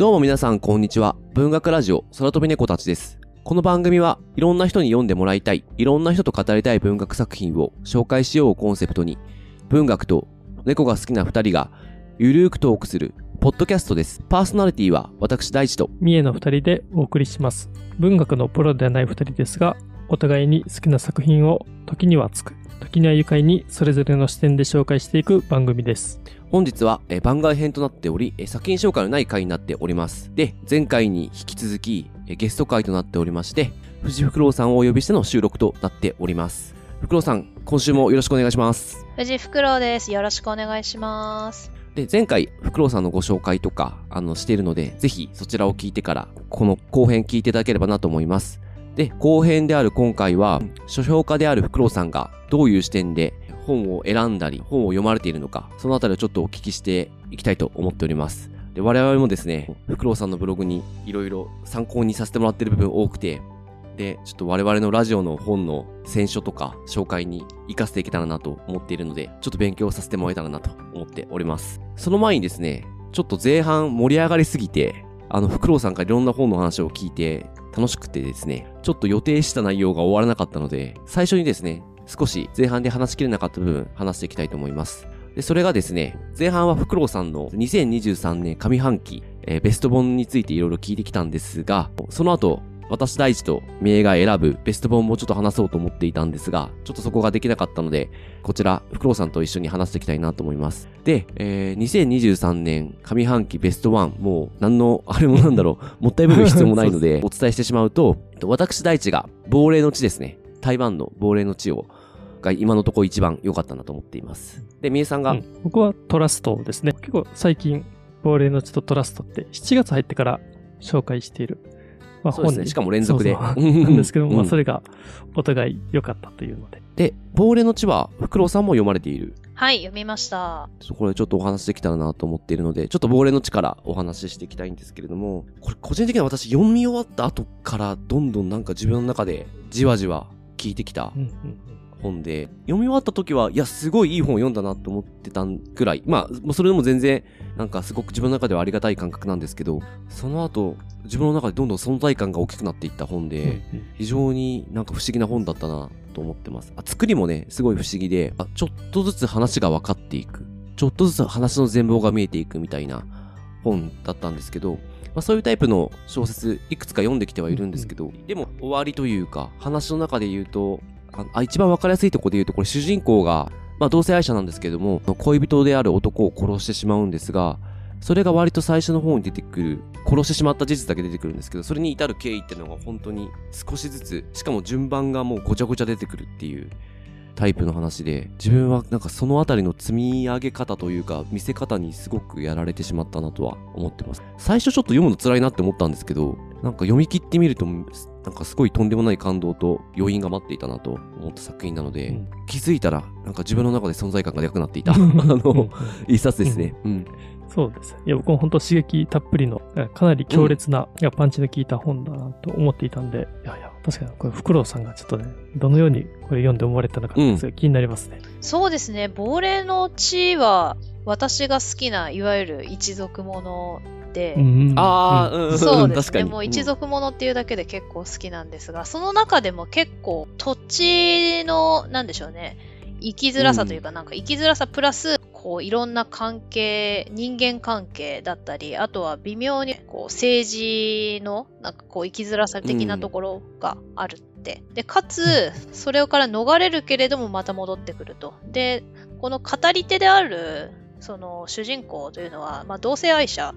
どうも皆さんこんにちは。文学ラジオ空飛び猫たちです。この番組はいろんな人に読んでもらいたい、いろんな人と語りたい文学作品を紹介しようをコンセプトに、文学と猫が好きな二人がゆるーくトークするポッドキャストです。パーソナリティは私大地と三重の二人でお送りします。文学のプロではない二人ですが、お互いに好きな作品を時には熱く、時には愉快にそれぞれの視点で紹介していく番組です。本日はえー番外編となっており、えー作品紹介のない回になっております。で、前回に引き続きえーゲスト回となっておりまして、藤フクロウさんをお呼びしての収録となっております。フクロウさん、今週もよろしくお願いします。藤フクロウです。よろしくお願いします。で、前回、フクロウさんのご紹介とか、あの、しているので、ぜひそちらを聞いてから、この後編聞いていただければなと思います。で、後編である今回は、書評家であるフクロウさんが、どういう視点で本を選んだり、本を読まれているのか、そのあたりをちょっとお聞きしていきたいと思っております。で、我々もですね、フクロウさんのブログにいろいろ参考にさせてもらってる部分多くて、で、ちょっと我々のラジオの本の選書とか紹介に活かしていけたらなと思っているので、ちょっと勉強させてもらえたらなと思っております。その前にですね、ちょっと前半盛り上がりすぎて、あの、フクロウさんからいろんな本の話を聞いて楽しくてですね、ちょっと予定した内容が終わらなかったので、最初にですね、少し前半で話しきれなかった部分話していきたいと思います。で、それがですね、前半はフクロウさんの2023年上半期、えーベスト本についていろいろ聞いてきたんですが、その後、私大地と三重が選ぶベスト本もちょっと話そうと思っていたんですが、ちょっとそこができなかったので、こちら、フクロウさんと一緒に話していきたいなと思います。で、えー、2023年上半期ベストワン、もう何の、あれもなんだろう、もったいぶる必要もないので、お伝えしてしまうと、私大地が亡霊の地ですね。台湾の亡霊の地を、が今のところ一番良かったなと思っています。で、三重さんが、うん僕はトラストですね。結構最近、亡霊の血とトラストって7月入ってから紹介している、まあ、そうですね。しかも連続で。そうそう なんですけども、まあ、それ。れがお互い良かったというので。で、亡霊の地は、フクロウさんも読まれている。はい、読みました。これちょっとお話できたらなと思っているので、ちょっと亡霊の地からお話ししていきたいんですけれども、これ個人的には私読み終わった後からどんどんなんか自分の中でじわじわ聞いてきた本で、読み終わった時は、いや、すごいいい本を読んだなと思ってたぐらい、まあ、それでも全然、なんかすごく自分の中ではありがたい感覚なんですけど、その後、自分の中でどんどん存在感が大きくなっていった本で、非常になんか不思議な本だったなと思ってます。あ作りもね、すごい不思議で、あちょっとずつ話が分かっていく。ちょっとずつ話の全貌が見えていくみたいな本だったんですけど、まあ、そういうタイプの小説、いくつか読んできてはいるんですけど、でも終わりというか、話の中で言うと、あ一番分かりやすいとこで言うと、これ主人公が、まあ同性愛者なんですけども、恋人である男を殺してしまうんですが、それが割と最初の方に出てくる、殺してしまった事実だけ出てくるんですけど、それに至る経緯っていうのが本当に少しずつ、しかも順番がもうごちゃごちゃ出てくるっていうタイプの話で、自分はなんかそのあたりの積み上げ方というか、見せ方にすごくやられてしまったなとは思ってます。最初ちょっと読むの辛いなって思ったんですけど、なんか読み切ってみると、なんかすごいとんでもない感動と余韻が待っていたなと思った作品なので、うん気づいたら、なんか自分の中で存在感がでかくなっていた、あうん の、一冊ですね。うん。そうです。いや、僕も本当刺激たっぷりの、えかなり強烈な、いやパンチの効いた本だなと思っていたんで、いやいや、確かにこれ、フクロウさんがちょっとね、どのようにこれ読んで思われたのか、気になりますね。そうですね、亡霊の地は、私が好きな、いわゆる一族もので、うんああ、うん、そうですね。もう一族ものっていうだけで結構好きなんですが、その中でも結構土地の、なんでしょうね、生きづらさというか、なんか生きづらさプラス、こういろんな関係、人間関係だったり、あとは微妙にこう政治のなんかこう生きづらさ的なところがあるって。で、かつ、それから逃れるけれどもまた戻ってくると。で、この語り手である、その主人公というのは、まあ同性愛者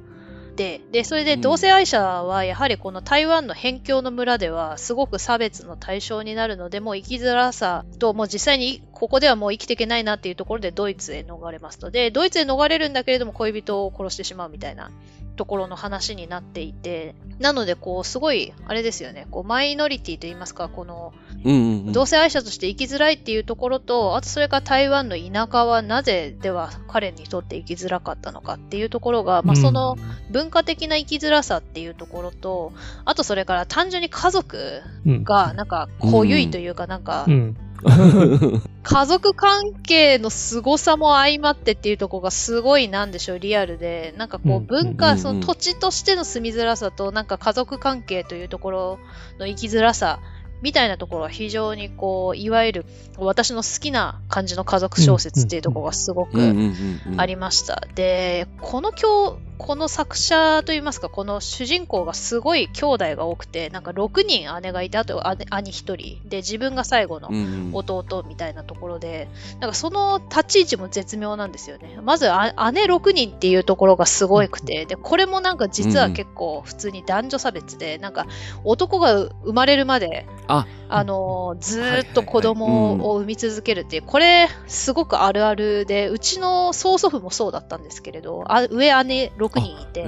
で、で、それでうん同性愛者はやはりこの台湾の辺境の村ではすごく差別の対象になるので、もう生きづらさと、もう実際にここではもう生きていけないなっていうところでドイツへ逃れますと。で、ドイツへ逃れるんだけれども恋人を殺してしまうみたいなところの話になっていて、なのでこうすごい、あれですよね、こうマイノリティといいますか、このうんうんうん。同性愛者として生きづらいっていうところと、あとそれから台湾の田舎はなぜでは彼にとって生きづらかったのかっていうところが、まあ、うんその文化的な生きづらさっていうところと、あとそれから単純に家族うんがなんか濃ゆいというかなんかうん。家族関係の凄さも相まってっていうところがすごいなんでしょう、リアルで。なんかこううん文化、うんその土地としての住みづらさと、なんか家族関係というところの生きづらさみたいなところは非常にこう、いわゆる私の好きな感じの家族小説っていうところがすごくうんうんうんうんありました。で、この今日、この作者といいますか、この主人公がすごい兄弟が多くて、なんか6人姉がいて、あと姉兄1人。で、自分が最後のうんうん弟みたいなところで、なんかその立ち位置も絶妙なんですよね。まずあ姉6人っていうところがすごくて、で、これもなんか実は結構普通に男女差別で、なんか男が生まれるまで、あ、あのーずっと子供を産み続けるっていう、これすごくあるあるで、うちの曽祖父もそうだったんですけれど、あ上姉6人いて。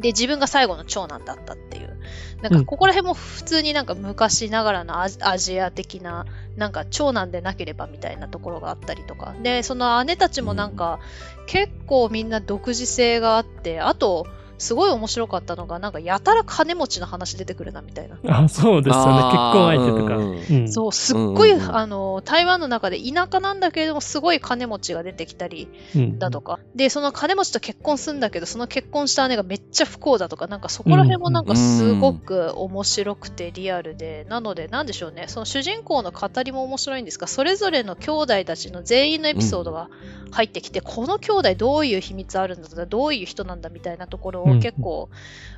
で、自分が最後の長男だったっていう。なんか、うんここら辺も普通になんか昔ながらのアジアジア的な、なんか長男でなければみたいなところがあったりとか。で、その姉たちもなんか、結構みんな独自性があって、あと、すごい面白かったのが、なんかやたら金持ちの話出てくるなみたいな。あ、そうですよね。結婚相手とか。うんうん。そう、すっごい、うんうんうんあの、台湾の中で田舎なんだけれども、すごい金持ちが出てきたりうんだとか。で、その金持ちと結婚するんだけど、その結婚した姉がめっちゃ不幸だとか、なんかそこら辺もなんかすごく面白くてリアルで、なので、なんでしょうね、その主人公の語りも面白いんですが、それぞれの兄弟たちの全員のエピソードが入ってきて、この兄弟どういう秘密あるんだとか、どういう人なんだみたいなところをうん結構、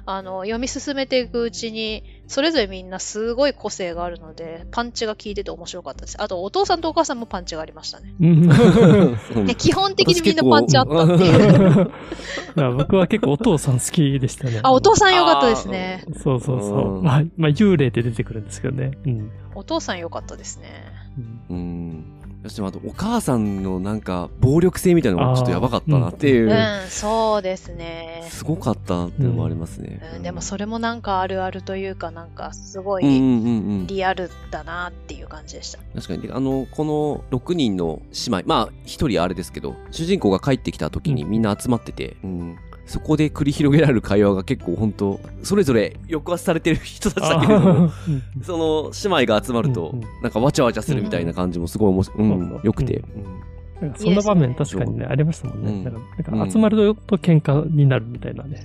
あの、読み進めていくうちに、それぞれみんなすごい個性があるので、パンチが効いてて面白かったです。あと、お父さんとお母さんもパンチがありましたね。基本的にみんなパンチあったっていう。僕は結構お父さん好きでしたね。あ、お父さんよかったですね。そうそうそうう。んまあ、まあ、幽霊で出てくるんですけどね。うん。お父さんよかったですね。うんうん。そしてあと、お母さんのなんか、暴力性みたいなのもちょっとやばかったなっていうう、ん、そうですね。すごかったなっていうのもありますね。うん、でもそれもなんかあるあるというか、なんかすごいうんうんうんうん。リアルだなっていう感じでした。確かに。であの、この6人の姉妹、まあ、1人あれですけど、主人公が帰ってきた時にうんみんな集まってて、うんそこで繰り広げられる会話が結構本当それぞれ抑圧されてる人たちだけれど その姉妹が集まるとうんうん、なんかわちゃわちゃするみたいな感じもすごいおもし、うそうんよくて。なん。かそんな場面確かにね、ありましたもんね。集まると喧嘩になるみたいなね。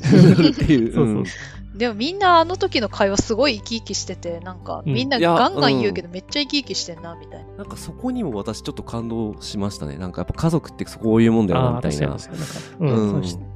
でもみんなあの時の会話すごい生き生きしてて、なんかうん。みんなガンガン言うけどめっちゃ生き生きしてんなみたいな。なんかそこにも私ちょっと感動しましたね。なんかやっぱ家族ってそういうもんだよな、みたいな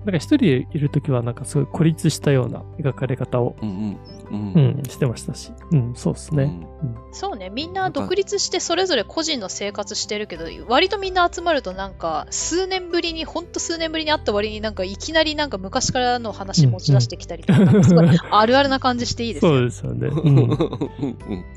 なんか一人いるときはなんかすごい孤立したような描かれ方を、うんうん。ううん。ん、してましたし。うん、そうですね。そうね、みんな独立してそれぞれ個人の生活してるけど、割とみんな集まるとなんか、数年ぶりに、ほんと数年ぶりに会った割になんかいきなりなんか昔からの話持ち出してきたりとか、なんかすごい あるあるな感じしていいですそうよ。ですよね。ううんん。うんうん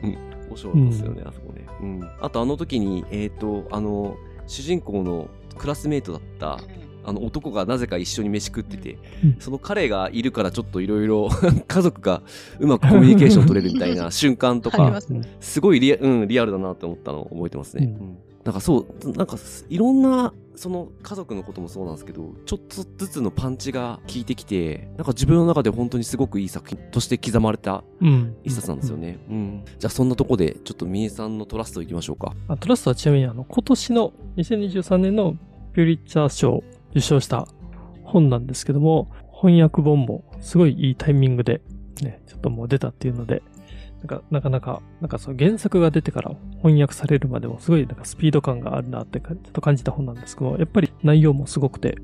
うん。面白かったですよね、あそこね。うん。あとあの時に、えっと、あの、主人公のクラスメイトだった、あの男がなぜか一緒に飯食ってて、うんその彼がいるからちょっといろいろ 家族がうまくコミュニケーション取れるみたいな瞬間とかすうんすごいリア,、うん、リアルだなって思ったのを覚えてますね。うんうんなんかそう、なんかいろんなその家族のこともそうなんですけど、ちょっとずつのパンチが効いてきて、なんか自分の中で本当にすごくいい作品として刻まれたうん。一冊なんですよね。うん。じゃあそんなとこで、ちょっとみえさんのトラストいきましょうか。あトラストはちなみにあの、今年の2023年のピューリッチャー賞を受賞した本なんですけども、翻訳本もすごいいいタイミングで、ね、ちょっともう出たっていうので、なんか、なかなか、なんかそう原作が出てから翻訳されるまでもすごいなんかスピード感があるなってちょっと感じた本なんですけども、やっぱり内容もすごくて、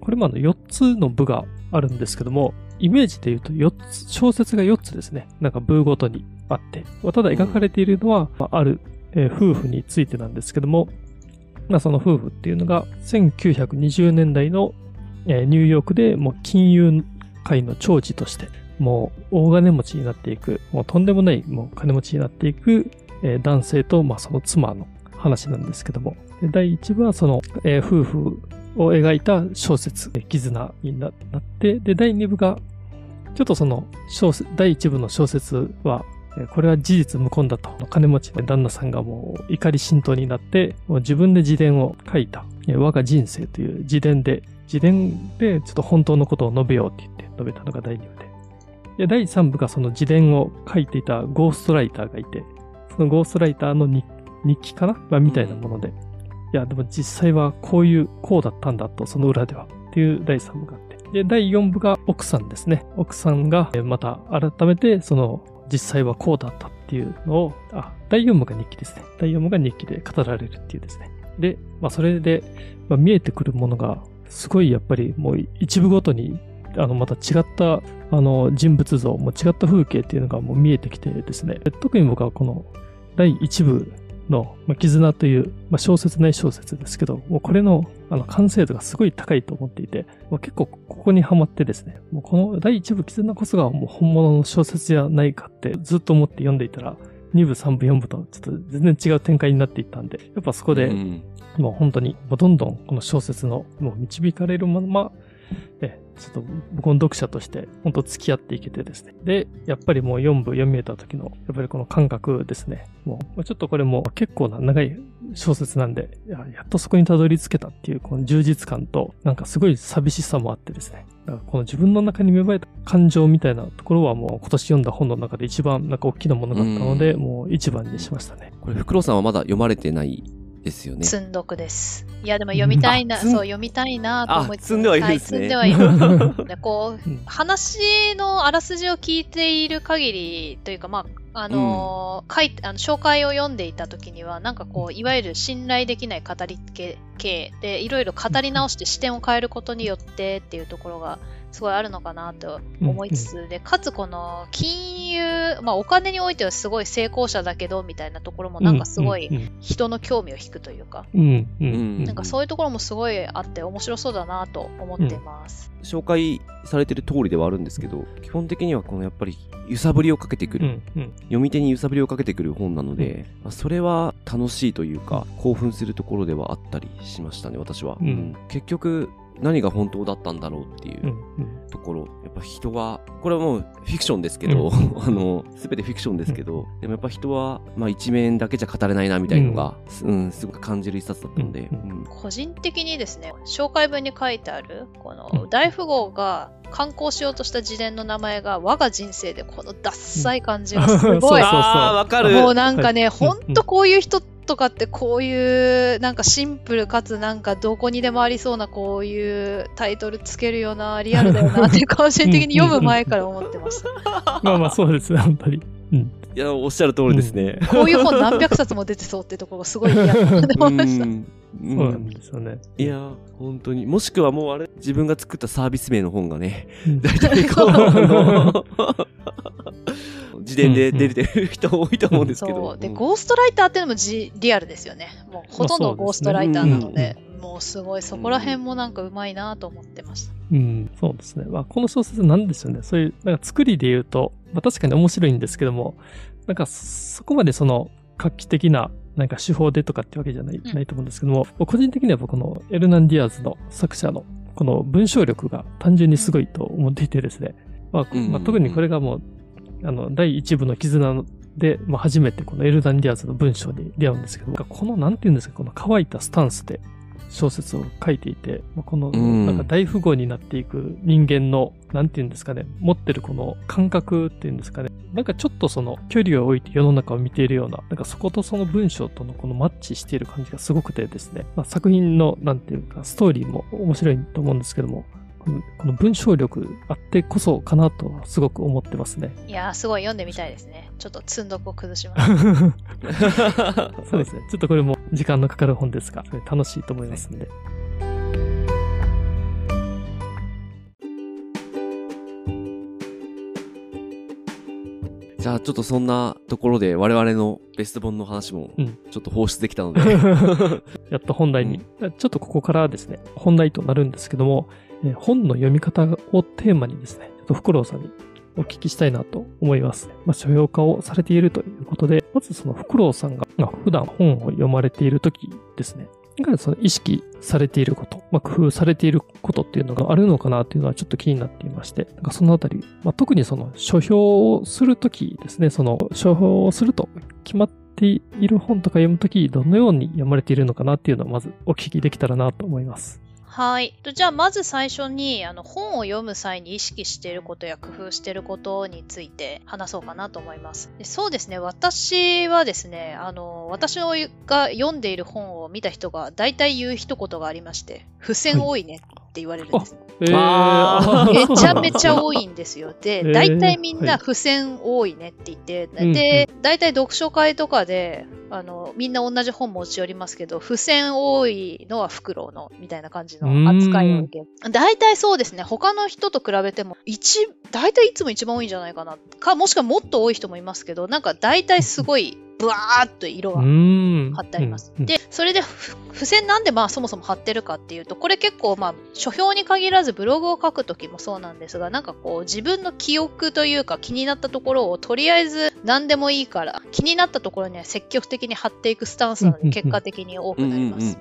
これもあの4つの部があるんですけども、イメージで言うと4つ、小説が4つですね。なんか部ごとにあって、ただ描かれているのは、まある、え夫婦についてなんですけども、まあその夫婦っていうのが1920年代の、ニューヨークでもう金融界の長寿として、もう大金持ちになっていく、もうとんでもないもう金持ちになっていく、男性と、まあその妻の話なんですけども、第1部はその、夫婦を描いた小説、絆になって、で、第2部が、ちょっとその小説、第1部の小説は、これは事実無根だと、金持ちの旦那さんがもう怒り心頭になって、自分で自伝を書いた、我が人生という自伝で、自伝でちょっと本当のことを述べようって言って述べたのが第2部で。で、第3部がその自伝を書いていたゴーストライターがいて、そのゴーストライターの日日記かな、まあ、みたいなもので。いや、でも実際はこういう、こうだったんだと、その裏では。っていう第3部があって。で、第4部が奥さんですね。奥さんが、また改めて、その、実際はこうだったっていうのを、あ、第4部が日記ですね。第4部が日記で語られるっていうですね。で、まあ、それで、まあ、見えてくるものが、すごいやっぱりもう一部ごとに、あの、また違った、あの、人物像、も違った風景っていうのがもう見えてきてですね。特に僕はこの第1部の、まあ、絆という、まあ、小説ない小説ですけど、もうこれのあの完成度がすごい高いと思っていて、もう結構ここにはまってですね、もうこの第1部絆こそがもう本物の小説じゃないかってずっと思って読んでいたら、2部、3部、4部とちょっと全然違う展開になっていったんで、やっぱそこで、もう本当に、どんどんこの小説の、もう導かれるまま、え、ちょっと僕の読者として本当付き合っていけてですね。で、やっぱりもう4部読み終えた時の、やっぱりこの感覚ですね。もう、ちょっとこれも結構な長い小説なんで、ややっとそこにたどり着けたっていうこの充実感と、なんかすごい寂しさもあってですね。だからこの自分の中に芽生えた感情みたいなところはもう今年読んだ本の中で一番なんか大きなものだったので、もう一番にしましたね。これ、フクロウさんはまだ読まれてないですよね。積んどくです。いや、でも読みたいな、そう、読みたいなと思って。積んではいるんですね。はい、積んではいる。でこう、話のあらすじを聞いている限りというか、まあ、あのー、書いあの紹介を読んでいた時には、なんかこう、いわゆる信頼できない語り系で、いろいろ語り直して視点を変えることによってっていうところが、すごいあるのかなと思いつつ、うんうん、で、かつこの金融、まあお金においてはすごい成功者だけど、みたいなところもなんかすごい人の興味を引くというか、うんうん、なんかそういうところもすごいあって面白そうだなと思ってます。うん、紹介されてる通りではあるんですけど、基本的にはこのやっぱり揺さぶりをかけてくる、うんうん、読み手に揺さぶりをかけてくる本なので、まあ、それは楽しいというか、興奮するところではあったりしましたね、私は。結局、何が本当だったんだろうっていうところ、うん。うん、やっぱ人は、これはもうフィクションですけど、うん、あの、すべてフィクションですけど、うん、でもやっぱ人は、まあ一面だけじゃ語れないなみたいのが、うん、うん、すごく感じる一冊だったので、個人的にですね、紹介文に書いてある、この大富豪が観光しようとした自伝の名前が我が人生でこのダッサい感じがすごい。ああ、わかる。もうなんかね、ほんとこういう人ってとかってこういうなんかシンプルかつなんかどこにでもありそうなこういうタイトルつけるようなリアルだよなって個人的に読む前から思ってました。まあまあそうですね、本当に。うん、いや、おっしゃる通りですね、うん、こういう本何百冊も出てそうってところがすごい嫌だなって思いました。うんそうなんですよね。いや、本当に。もしくはもうあれ、自分が作ったサービス名の本がね、大体こう、自伝で出てる人多いと思うんですけど。で、ゴーストライターっていうのもじリアルですよね。もうほとんどゴーストライターなので、もうすごいそこら辺もなんかうまいなと思ってました。うん、そうですね。まあ、この小説なんですよね。そういう、なんか作りで言うと、まあ確かに面白いんですけども、なんかそこまでその画期的ななんか手法でとかってわけじゃない,、ないと思うんですけども、個人的には僕のエルナンディアーズの作者のこの文章力が単純にすごいと思っていてですね、まあ、まあ、特にこれがもうあの、第一部の絆で、まあ、初めてこのエルダン・ディアズの文章に出会うんですけど、この、なんて言うんですか、この乾いたスタンスで小説を書いていて、まあ、この、なんか大富豪になっていく人間の、なんて言うんですかね、持ってるこの感覚っていうんですかね、なんかちょっとその距離を置いて世の中を見ているような、なんかそことその文章とのこのマッチしている感じがすごくてですね、まあ、作品の、なんていうか、ストーリーも面白いと思うんですけども、この文章力あってこそかなとすごく思ってますね。いやー、すごい読んでみたいですね。ちょっと積んどくを崩します。そうですね。ちょっとこれも時間のかかる本ですが、楽しいと思いますんで。じゃあちょっとそんなところで我々のベスト本の話もちょっと放出できたので、うん、やっと本題に、ちょっとここからですね、本題となるんですけども、え本の読み方をテーマにですね、ちょっとフクロウさんにお聞きしたいなと思います。まあ、書評家をされているということで、まずそのフクロウさんが、まあ、普段本を読まれているときですね、その意識されていること、まあ、工夫されていることっていうのがあるのかなっていうのはちょっと気になっていまして、なんかそのあたり、まあ、特にその書評をするときですね、その書評をすると決まっている本とか読むとき、どのように読まれているのかなっていうのをまずお聞きできたらなと思います。はい。とじゃあ、まず最初に、あの、本を読む際に意識していることや工夫していることについて話そうかなと思います。でそうですね。私はですね、あの、私が読んでいる本を見た人が大体言う一言がありまして、付箋多いねって言われるんです。えーめちゃめちゃ多いんですよ。で、ー大体みんはない付箋多いねって言って、うんで、大体読書会とかで、あの、みんな同じ本持ち寄りますけど、付箋多いのはフクロウの、みたいな感じの扱いを受ける。大体そうですね、他の人と比べても、一、大体いつも一番多いんじゃないかな。か、もしくはもっと多い人もいますけど、なんか大体すごい、ブワーっと色うが。貼ってあります。うん、で、それでふ付箋なんでまあそもそも貼ってるかっていうと、これ結構まあ書評に限らずブログを書くときもそうなんですが、なんかこう自分の記憶というか気になったところをとりあえず何でもいいから気になったところには積極的に貼っていくスタンスなので結果的に多くなります。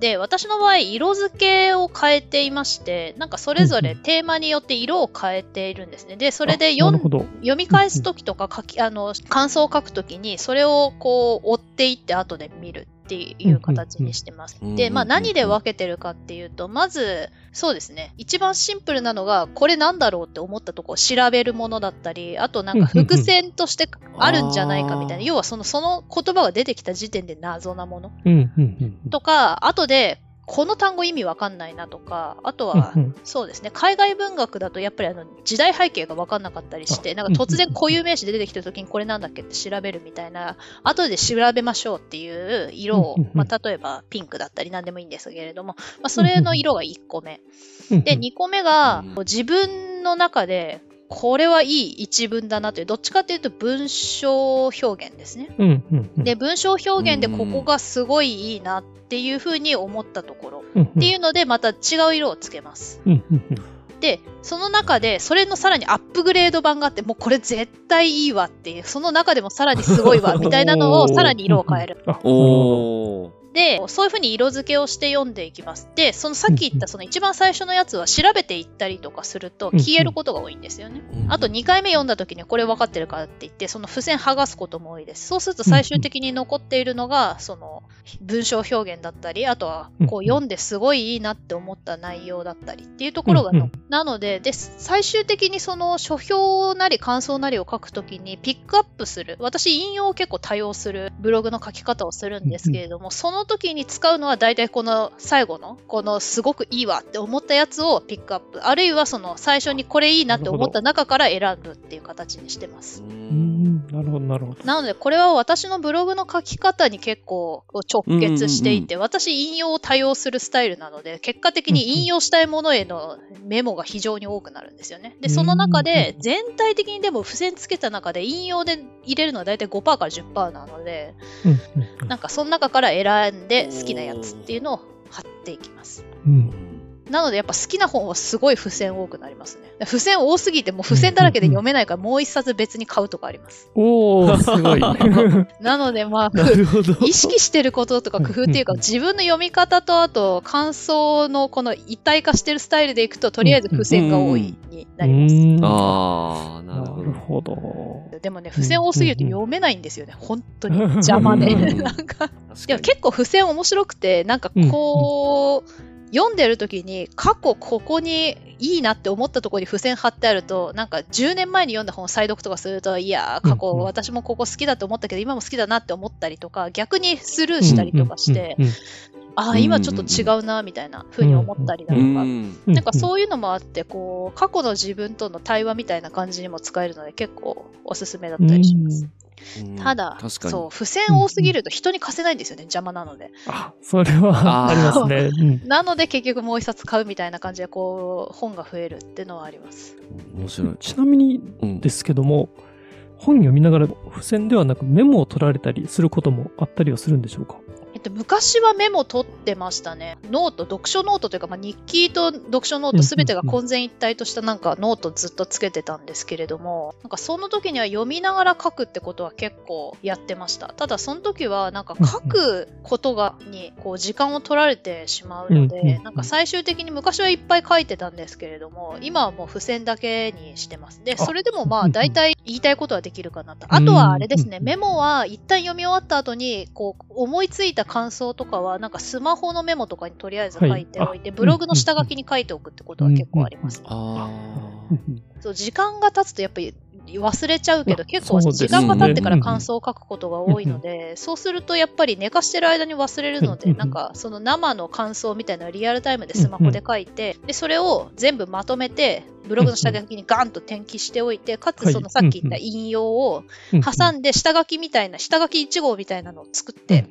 で、私の場合、色付けを変えていまして、なんかそれぞれテーマによって色を変えているんですね。で、それであ読。読み返すときとか書き、あの、感想を書くときに、それをこう、追っていって後で見るっていう形にしてます。で、まあ何で分けてるかっていうと、まず、そうですね。一番シンプルなのが、これなんだろうって思ったとこを調べるものだったり、あとなんか伏線としてあるんじゃないかみたいな、要はその、その言葉が出てきた時点で謎なものうん、うん、うん。とか、後で、この単語意味わかんないなとか、あとはう、んそうですね。海外文学だとやっぱりあの時代背景が分かんなかったりして、あなんか突然固有名詞で出てきた時にこれなんだっけって調べるみたいな、後で調べましょうっていう色をまあ、例えばピンクだったり何でもいいんですけれども、まあ、それの色が1個目。うん。で、2個目が自分の中でこれはいい一文だなという、どっちかというと文章表現ですね。うん、うんうん。で、文章表現でここがすごいいいなっていうふうに思ったところうん、っっていうので、また違う色をつけます。うん、うん、うん。で、その中で、それのさらにアップグレード版があって、もうこれ絶対いいわっていう、その中でもさらにすごいわ、みたいなのをさらに色を変える。あ、おー。で、そういうふうに色付けをして読んでいきます。で、そのさっき言ったその一番最初のやつは調べていったりとかするとうん消えることが多いんですよね。あと2回目読んだ時にこれ分かってるからって言って、その付箋剥がすことも多いです。そうすると最終的に残っているのが、その文章表現だったり、あとはこううん読んですごいいいなって思った内容だったりっていうところがなのでで、最終的にその書評なり感想なりを書くときにピックアップする。私引用を結構多用するブログの書き方をするんですけれども、その時に使うのは大体この最後の、このすごくいいわって思ったやつをピックアップ。あるいはその最初にこれいいなって思った中から選ぶっていう形にしてます。ううんん、なるほど、なるほど。なので、これは私のブログの書き方に結構直結していて、私引用を多用するスタイルなので、結果的に引用したいものへのメモが非常に多くなるんですよね。で、その中で、全体的にでも付箋つけた中で引用で入れるのは大体5%から10%なので、うん、うんなんかその中から選んで好きなやつっていうのを貼っていきます。うん。なのでやっぱ好きな本はすごい付箋多くなりますね。付箋多すぎてもう付箋だらけで読めないからもう一冊別に買うとかあります。おー、すごい。なのでまあ。意識してることとか工夫っていうか、う ん自分の読み方とあと感想のこの一体化してるスタイルでいくと、とりあえず付箋が多いになります。うんあー、なるほど。なるほど。でもね、付箋多すぎると読めないんですよね。本当に 邪魔で。うんなんか、確でも結構付箋面白くて、なんかこう、読んでる時に過去ここにいいなって思ったところに付箋貼ってあるとなんか10年前に読んだ本を再読とかするといやー過去私もここ好きだと思ったけど今も好きだなって思ったりとか逆にスルーしたりとかして、ああ今ちょっと違うなみたいな風に思ったりだとか、なんかそういうのもあってこう過去の自分との対話みたいな感じにも使えるので結構おすすめだったりします。うんただ。そう、付箋多すぎると人に貸せないんですよね、邪魔なので。あ、それはありますね。うんなので結局もう一冊買うみたいな感じでこう本が増えるっていうのはあります。面白い。ちなみにうんですけども、本読みながら付箋ではなくメモを取られたりすることもあったりはするんでしょうか？えっと、昔はメモ取ってましたね。ノート、読書ノートというか、まあ、日記と読書ノートすべてが混然一体としたなんかノートずっとつけてたんですけれども、なんかその時には読みながら書くってことは結構やってました。ただその時はなんか書くことがにこう時間を取られてしまうのでう、んなんか最終的に昔はいっぱい書いてたんですけれども、今はもう付箋だけにしてます。で、あそれでもまあ大体言いたいことはできるかなと。あとはあれですね、うんメモは一旦読み終わった後に、こう思いついた感想とかは、なんかスマホのメモとかにとりあえず書いておい。て、はいあブログの下書きに書いておくってことは結構あります。あそう時間が経つとやっぱり忘れちゃうけど、あ結構時間が経ってからうん感想を書くことが多いので、そうするとやっぱり寝かしてる間に忘れるので、うんなんかその生の感想みたいなのをリアルタイムでスマホで書いて、でそれを全部まとめて、ブログの下書きにガンと転記しておいて、かつそのさっき言った引用を挟んで下書きみたいな、下書き1号みたいなのを作って、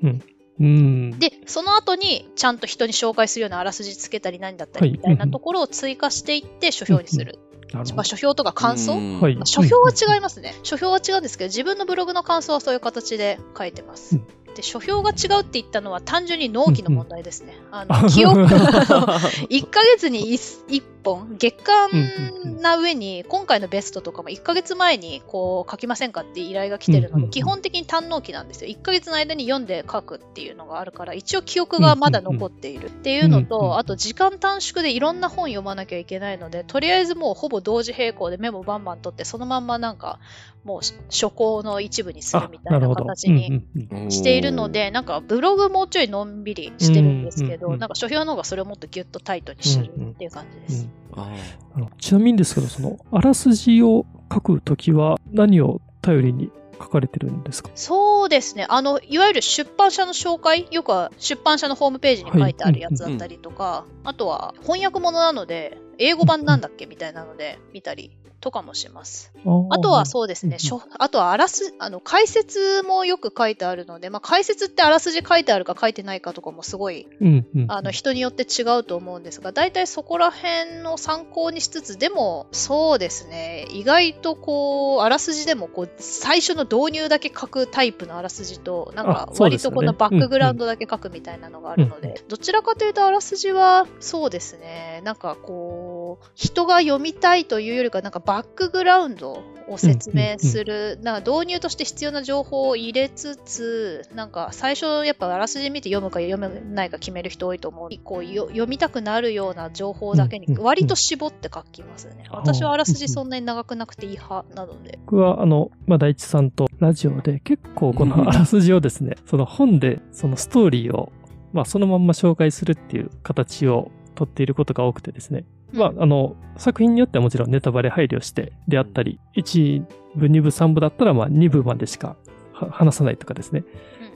で、その後にちゃんと人に紹介するようなあらすじつけたり何だったりみたいなところを追加していって書評にする。まあ、書評とか感想、うん。はい。まあ書評は違いますね。書評は違うんですけど、自分のブログの感想はそういう形で書いてます。うん。で、書評が違うって言ったのは単純に納期の問題ですね。ああの、記憶、1 ヶ月に 1, 本、月うん間な上に、今回のベストとかも1ヶ月前にこう書きませんかって依頼が来てるので、基本的に単納期なんですよ。1ヶ月の間に読んで書くっていうのがあるから、一応記憶がまだ残っているっていうのと、あと時間短縮でいろんな本読まなきゃいけないので、とりあえずもうほぼ同時並行でメモバンバン取って、そのまんまなんか、もう初稿の一部にするみたいな形にしているので、なんかブログもうちょいのんびりしてるんですけど、なんか書評の方がそれをもっとギュッとタイトにしてるっていう感じです。ああ。のちなみにですけど、その、あらすじを書くときは何を頼りに書かれてるんですか？そうですね。あの、いわゆる出版社の紹介、よくは出版社のホームページに書いてあるやつだったりとか、あとは翻訳物なので、英語版なんだっけ？みたいなので見たりとかもします。あとはそうですね、あとはあらす、あの、解説もよく書いてあるので、まあ、解説ってあらすじ書いてあるか書いてないかとかもすごい、うんうん、あの、人によって違うと思うんですが、大体そこら辺の参考にしつつ、でも、そうですね、意外とこう、あらすじでも、こう、最初の導入だけ書くタイプのあらすじと、なんか割とこのバックグラウンドだけ書くみたいなのがあるので、どちらかというと、あらすじは、そうですね、なんかこう、人が読みたいというよりか、なんかバックグラウンドを説明する、なんか導入として必要な情報を入れつつ、なんか最初やっぱあらすじ見て読むか読めないか決める人多いと思う。こうよ読みたくなるような情報だけに割と絞って書きますね。私はあらすじそんなに長くなくていい派なので。僕は、あの、まあ、大地さんとラジオで結構このあらすじをですね、その本でそのストーリーを、まあ、そのまんま紹介するっていう形をとっていることが多くてですね。まあ、あの、作品によってはもちろんネタバレ配慮してであったり、1部、2部、3部だったら、まあ、2部までしかは話さないとかですね。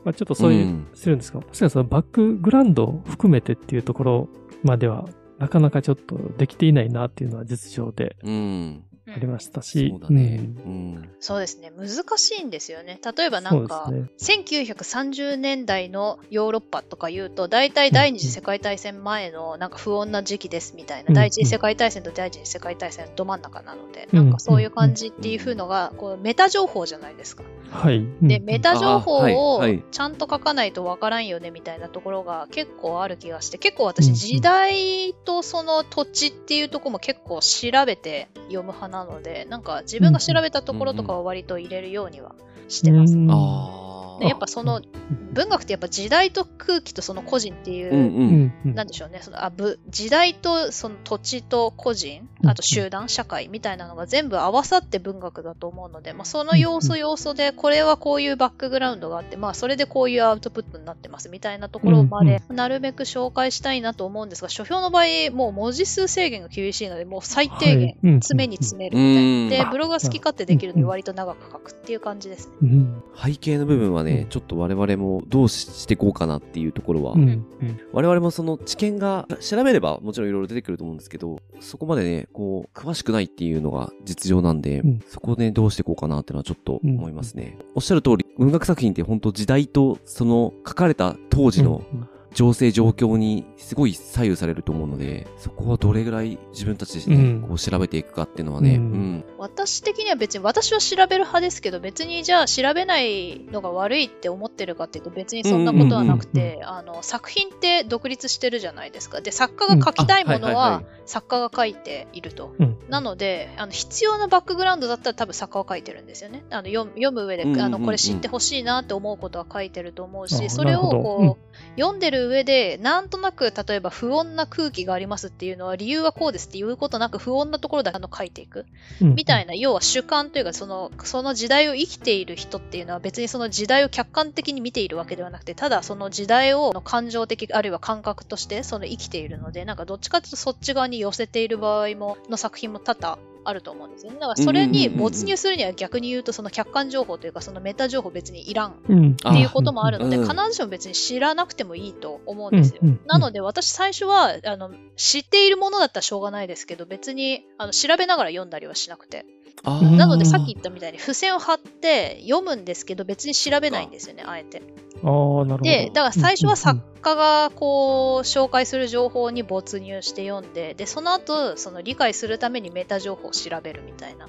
まあ、ちょっとそういう、うんしてるんですけど、確かにそのバックグラウンドを含めてっていうところまでは、なかなかちょっとできていないなっていうのは実情でうん。うんありましたし、そうだね。ううんん。そうですね。難しいんですよね。例えばなんか、そうで1930年代のヨーロッパとか言うと、大体第二次世界大戦前のなんか不穏な時期ですみたいな、うん第一次世界大戦と第一次世界大戦のど真ん中なので、うんなんかそういう感じっていう風のが、こうメタ情報じゃないですか。はい。で、うんメタ情報をはいちゃんと書かないとわからんよねみたいなところが結構ある気がして、結構うん私時代とその土地っていうところも結構調べて読む派なので、なんか自分が調べたところとかは割と入れるようにはしてます。うんああ。でやっぱその文学ってやっぱ時代と空気とその個人っていう、うんう。うんんうん。なんでしょうね。そのあぶ時代とその土地と個人うん。あと集団社会みたいなのが全部合わさって文学だと思うので、まあ、その要素要素でこれはこういうバックグラウンドがあって、まあ、それでこういうアウトプットになってますみたいなところまでなるべく紹介したいなと思うんですが書評の場合もう文字数制限が厳しいのでもう最低限詰めに詰めるみたいな、うん。でブログが好き勝手できるので割と長く書くっていう感じですね。うん。背景の部分はね、うん。ちょっと我々もどうしていこうかなっていうところは、うん。うん我々もその知見が調べればもちろんいろいろ出てくると思うんですけど、そこまでね、こう、詳しくないっていうのが実情なんで、うん。そこで、ね、どうしていこうかなっていうのはちょっと思いますね。おっしゃる通り、文学作品って本当時代とその書かれた当時のうん情勢状況にすごい左右されると思うので、そこはどれぐらい自分たちでね、うん。こう調べていくかっていうのはね、ううん。ん。私的には別に私は調べる派ですけど別にじゃあ調べないのが悪いって思ってるかっていうと別にそんなことはなくて、あの作品って独立してるじゃないですか。で作家が書きたいものは作家が書いていると。うん。なので、あの必要なバックグラウンドだったら多分作家は書いてるんですよね。あの読む上で、うんうんうんあのこれ知ってほしいなって思うことは書いてると思うあし、それをこう、読んでる上で、なんとなく例えば不穏な空気がありますっていうのは理由はこうですっていうことなく不穏なところだけあの書いていく。うんみたいな、要は主観というかその、その時代を生きている人っていうのは別にその時代を客観的に見ているわけではなくて、ただその時代を感情的あるいは感覚としてその生きているので、なんかどっちかというとそっち側に寄せている場合も、の作品も多々あると思うんですよね。だからそれに没入するには逆に言うとその客観情報というかそのメタ情報別にいらんっていうこともあるので、うん。必ずしも別に知らなくてもいいと思うんですよ。なので私最初はあの知っているものだったらしょうがないですけど別にあの調べながら読んだりはしなくて。なのでさっき言ったみたいに付箋を貼って読むんですけど別に調べないんですよねあえて。ああ、なるほど。でだから最初は作うん家がこう紹介する情報に没入して読んででその後その理解するためにメタ情報を調べるみたいな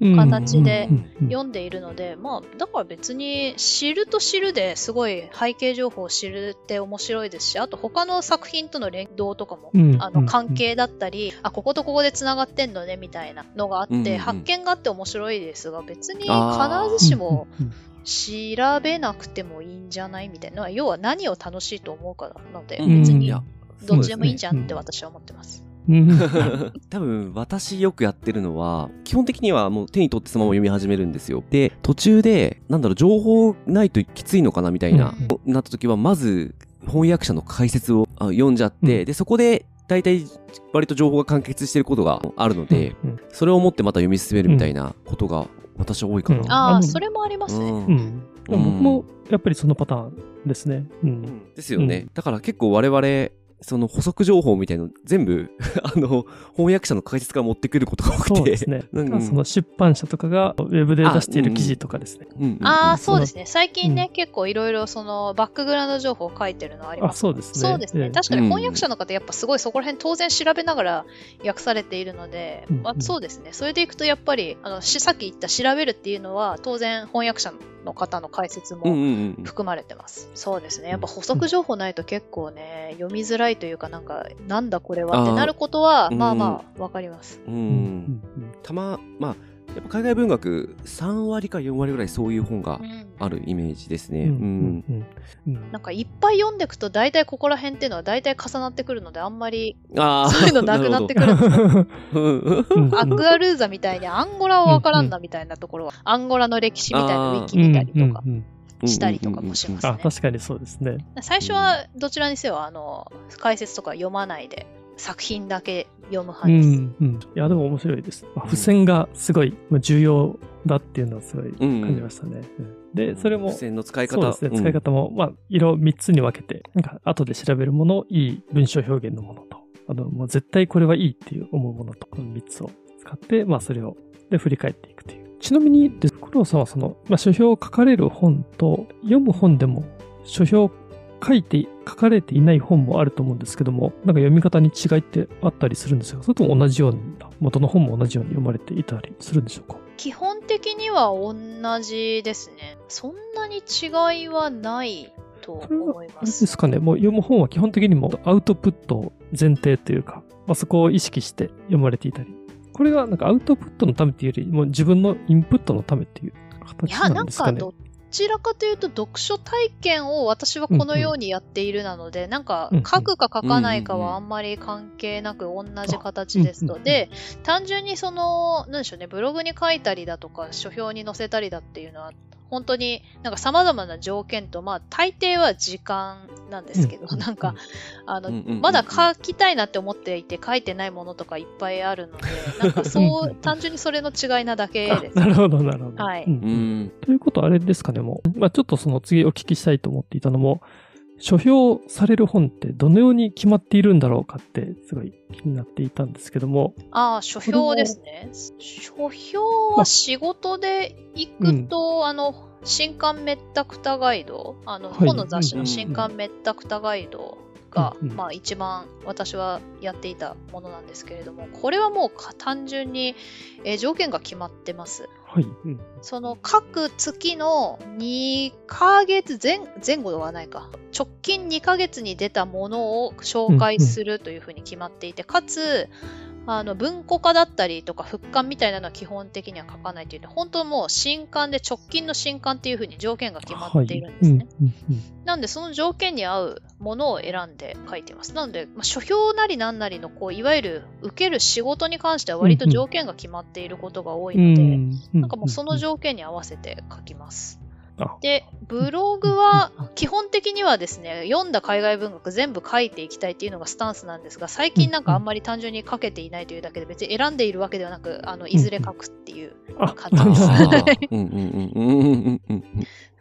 うん形で読んでいるので、まあ、だから別に知ると知るですごい背景情報を知るって面白いですし、あと他の作品との連動とかも、うんあの関係だったり、あ、こことここで繋がってんのねみたいなのがあって、発見があって面白いですが、別に必ずしも調べなくてもいいんじゃない？みたいな、要は何を楽しいと思うかなので、うん。別に。どっちでもいいんじゃんって私は思ってます。うん。多分私よくやってるのは基本的にはもう手に取ってそのまま読み始めるんですよ。で途中でなんだろう情報ないときついのかなみたいな、なった時はまず翻訳者の解説をあ読んじゃって、うん。でそこで大体割と情報が完結してることがあるので、うん。それを持ってまた読み進めるみたいなことが私は多いかな、うん。ああ、それもありますね。うん。うん。僕もやっぱりそのパターンですね。うん。ですよね、うん。だから結構我々その補足情報みたいの全部 あの翻訳者の解説から持ってくることが多くてそうですね。うんうんその出版社とかがウェブで出している記事とかですね。うんうんうんああ、そうですね。最近ね、結構いろいろそのバックグラウンド情報を書いてるのあります。あそうですねそうですね。ええ確かに翻訳者の方、やっぱすごいそこら辺当然調べながら訳されているので、うんまあ、そうですね。それでいくとやっぱり、あの、しさっき言った調べるっていうのは、当然翻訳者の方の解説もうんうんうん含まれてます。そうですね。やっぱ補足情報ないと結構ね、読みづらいというか、なんか、なんだこれはってなることは、まあまあ、わかります。ううんん。たままあやっぱ海外文学3割か4割ぐらいそういう本がうんあるイメージですね。なんかいっぱい読んでいくと大体ここら辺っていうのは大体重なってくるのであんまりああそういうのなくなってくるアクアルーザみたいにアンゴラはわからんなみたいなところは、アンゴラの歴史みたいなウィキ見たりとかしたりとかもしますあね。確かにそうですね。最初はどちらにせよあの解説とか読まないで作品だけ読むう派です。んうん、いやでも面白いです。まあ付箋がすごいまあ重要だっていうのはすごいうん感じましたね。うんで、それも付箋の使い方そうですね、使い方も、まあ、色3つに分けて、なんか後で調べるもの、いい文章表現のものと、あの、もう絶対これはいいっていう思うものと、この3つを使って、まあ、それを、で、振り返っていくという。ちなみに、デスクローさんはその、まあ、書評を書かれる本と、読む本でも、書評書いて、書かれていない本もあると思うんですけども、なんか読み方に違いってあったりするんですか？それとも同じような、元の本も同じように読まれていたりするんでしょうか？基本的には同じですね。そんなに違いはないと思いあれでます。すかね、もう読む本は基本的にもアウトプットを前提というか、まあ、そこを意識して読まれていたり。これがなんかアウトプットのためっていうより、もう自分のインプットのためっていうい形や、なですかね？なんんかどちらかというと読書体験を私はこのようにやっているなので、なんかうんうん。書くか書かないかはあんまり関係なく同じ形ですので、単純にその、なんでしょうね、ブログに書いたりだとか、書評に載せたりだっていうのは、本当になんか様々な条件と、まあ大抵は時間なんですけど、うんなんか、あの、うんうんうんうんまだ書きたいなって思っていて書いてないものとかいっぱいあるので、なんかそう、単純にそれの違いなだけあです。なるほど、なるほど。はいうんうんということはあれですかね、もう。まあちょっとその次お聞きしたいと思っていたのも、書評される本ってどのように決まっているんだろうかってすごい気になっていたんですけども、ああ、書評ですね。書評は仕事で行くと、あの、新刊めったくたガイド、あの、はい。本の雑誌のうん新刊めったくたガイドが、うんうん。まあ一番私はやっていたものなんですけれども、これはもうか単純に、えー条件が決まってます。はい。うんその各月の2ヶ月前前後ではないか。直近2ヶ月に出たものを紹介するというふうに決まっていて、かつ、あの文庫化だったりとか復刊みたいなのは基本的には書かないというのは本当もう新刊で直近の新刊っていうふうに条件が決まっているんですね。はいうんうんなんでその条件に合うものを選んで書いています。なので、まあ、書評なりなんなりのこういわゆる受ける仕事に関しては割と条件が決まっていることが多いので、うんなんかもうその条件に合わせて書きます。あ。で、ブログは基本的にはですね、読んだ海外文学全部書いていきたいっていうのがスタンスなんですが、最近なんかあんまり単純に書けていないというだけで別に選んでいるわけではなく、あの、いずれ書くっていうあ感じです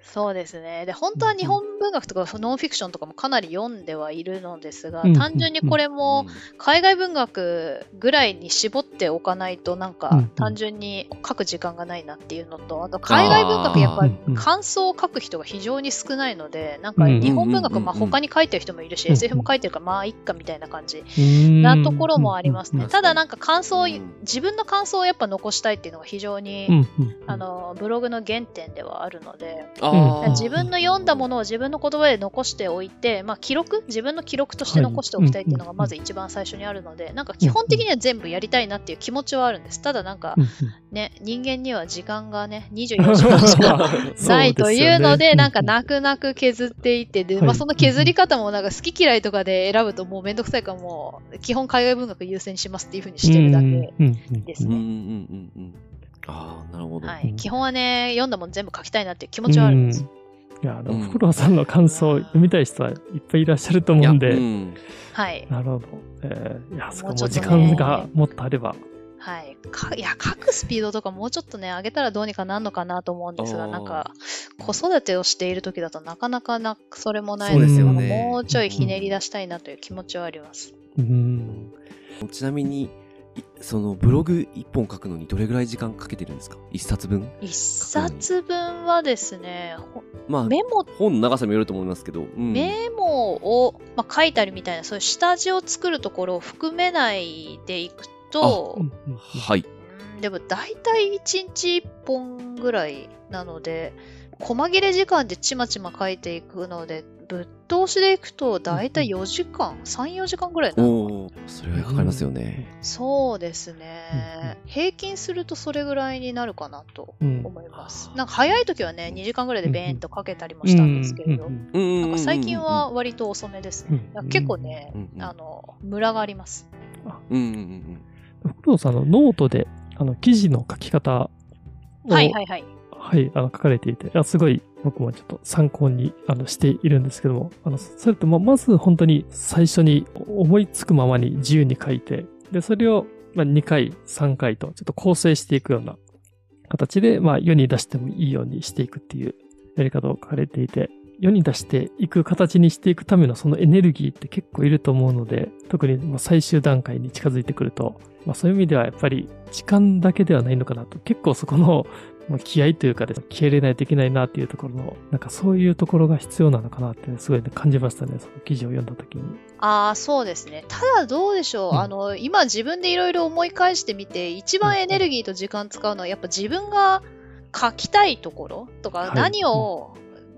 そうですね。で、本当は日本文学とかノンフィクションとかもかなり読んではいるのですが、うん単純にこれも海外文学ぐらいに絞っておかないと、なんうんか単純に書く時間がないなっていうのと、あと海外文学やっぱうんうん。感想を書く人が非常に少ないので、なんかうん日本文学、まあ他に書いてる人もいるし、うん SF も書いてるからまあいっかみたいな感じうん。なところもありますね。うん。ただなんか感想自分の感想をやっぱ残したいっていうのが非常に、あの、ブログの原点ではあるので、あー自分の読んだものを自分の言葉で残しておいて、まあ、記録？自分の記録として残しておきたいっていうのがまず一番最初にあるので、なんか基本的には全部やりたいなっていう気持ちはあるんです。ただなんかね、人間には時間がね、24時間しかないというので、なんか泣く泣く削っていって、で、まあはい。その削り方もなんか好き嫌いとかで選ぶともうめんどくさいからもう、基本海外文学優先しますっていうふうにしてるだけですね。ああ、なるほど。はい。基本はね、読んだもの全部書きたいなっていう気持ちはあるんです。いや、あの、うんフクロウさんの感想を読みたい人はいっぱいいらっしゃると思うんで、うんはい。なるほど。えーいや、そこもう時間がもっとあれば。はい。かいや、書くスピードとかもうちょっとね、上げたらどうにかなるのかなと思うんですが、なんか、子育てをしている時だとなかなかな、それもないそうですよのでねもうちょいひねり出したいなという気持ちはあります。うん。ちなみに、いそのブログ一本書くのにどれぐらい時間かけてるんですか？一冊分？一冊分はですね、ほまあ、メモ、本の長さもよると思いますけど。うんメモを、まあ、書いたりみたいな、そういう下地を作るところを含めないでいくと、うんうんはい。うんでも大体1日1本ぐらいなので、細切れ時間でちまちま書いていくので、ぶっ通しでいくと大体4時間、3、4時間ぐらいなのそれはかかりますよね。そうですうんね。平均するとそれぐらいになるかなとうん思います。なんか早い時はね、2時間ぐらいでベーンとかけたりもしたんですけれど、うんうんなんか最近は、割と遅めですね。うん結構ねうんうん、あの、ムラがあります。うんうんうんフクロウさんのノートで、あの、記事の書き方を、はいはいはい。はい、あの、書かれていて、すごい僕もちょっと参考にあのしているんですけども、あの、それとま、まず本当に最初に思いつくままに自由に書いて、で、それを、ま、2回、3回とちょっと構成していくような形で、ま、世に出してもいいようにしていくっていうやり方を書かれていて、世に出していく形にしていくためのそのエネルギーって結構いると思うので、特にま最終段階に近づいてくると、まあ、そういう意味ではやっぱり時間だけではないのかなと、結構そこのまあ気合というかですね、気合い入れないといけないなっていうところの、なんかそういうところが必要なのかなってすごいね感じましたね、その記事を読んだ時に。ああ、そうですね。ただどうでしょう。うんあの、今自分でいろいろ思い返してみて、一番エネルギーと時間使うのは、やっぱ自分が書きたいところとか、はい何を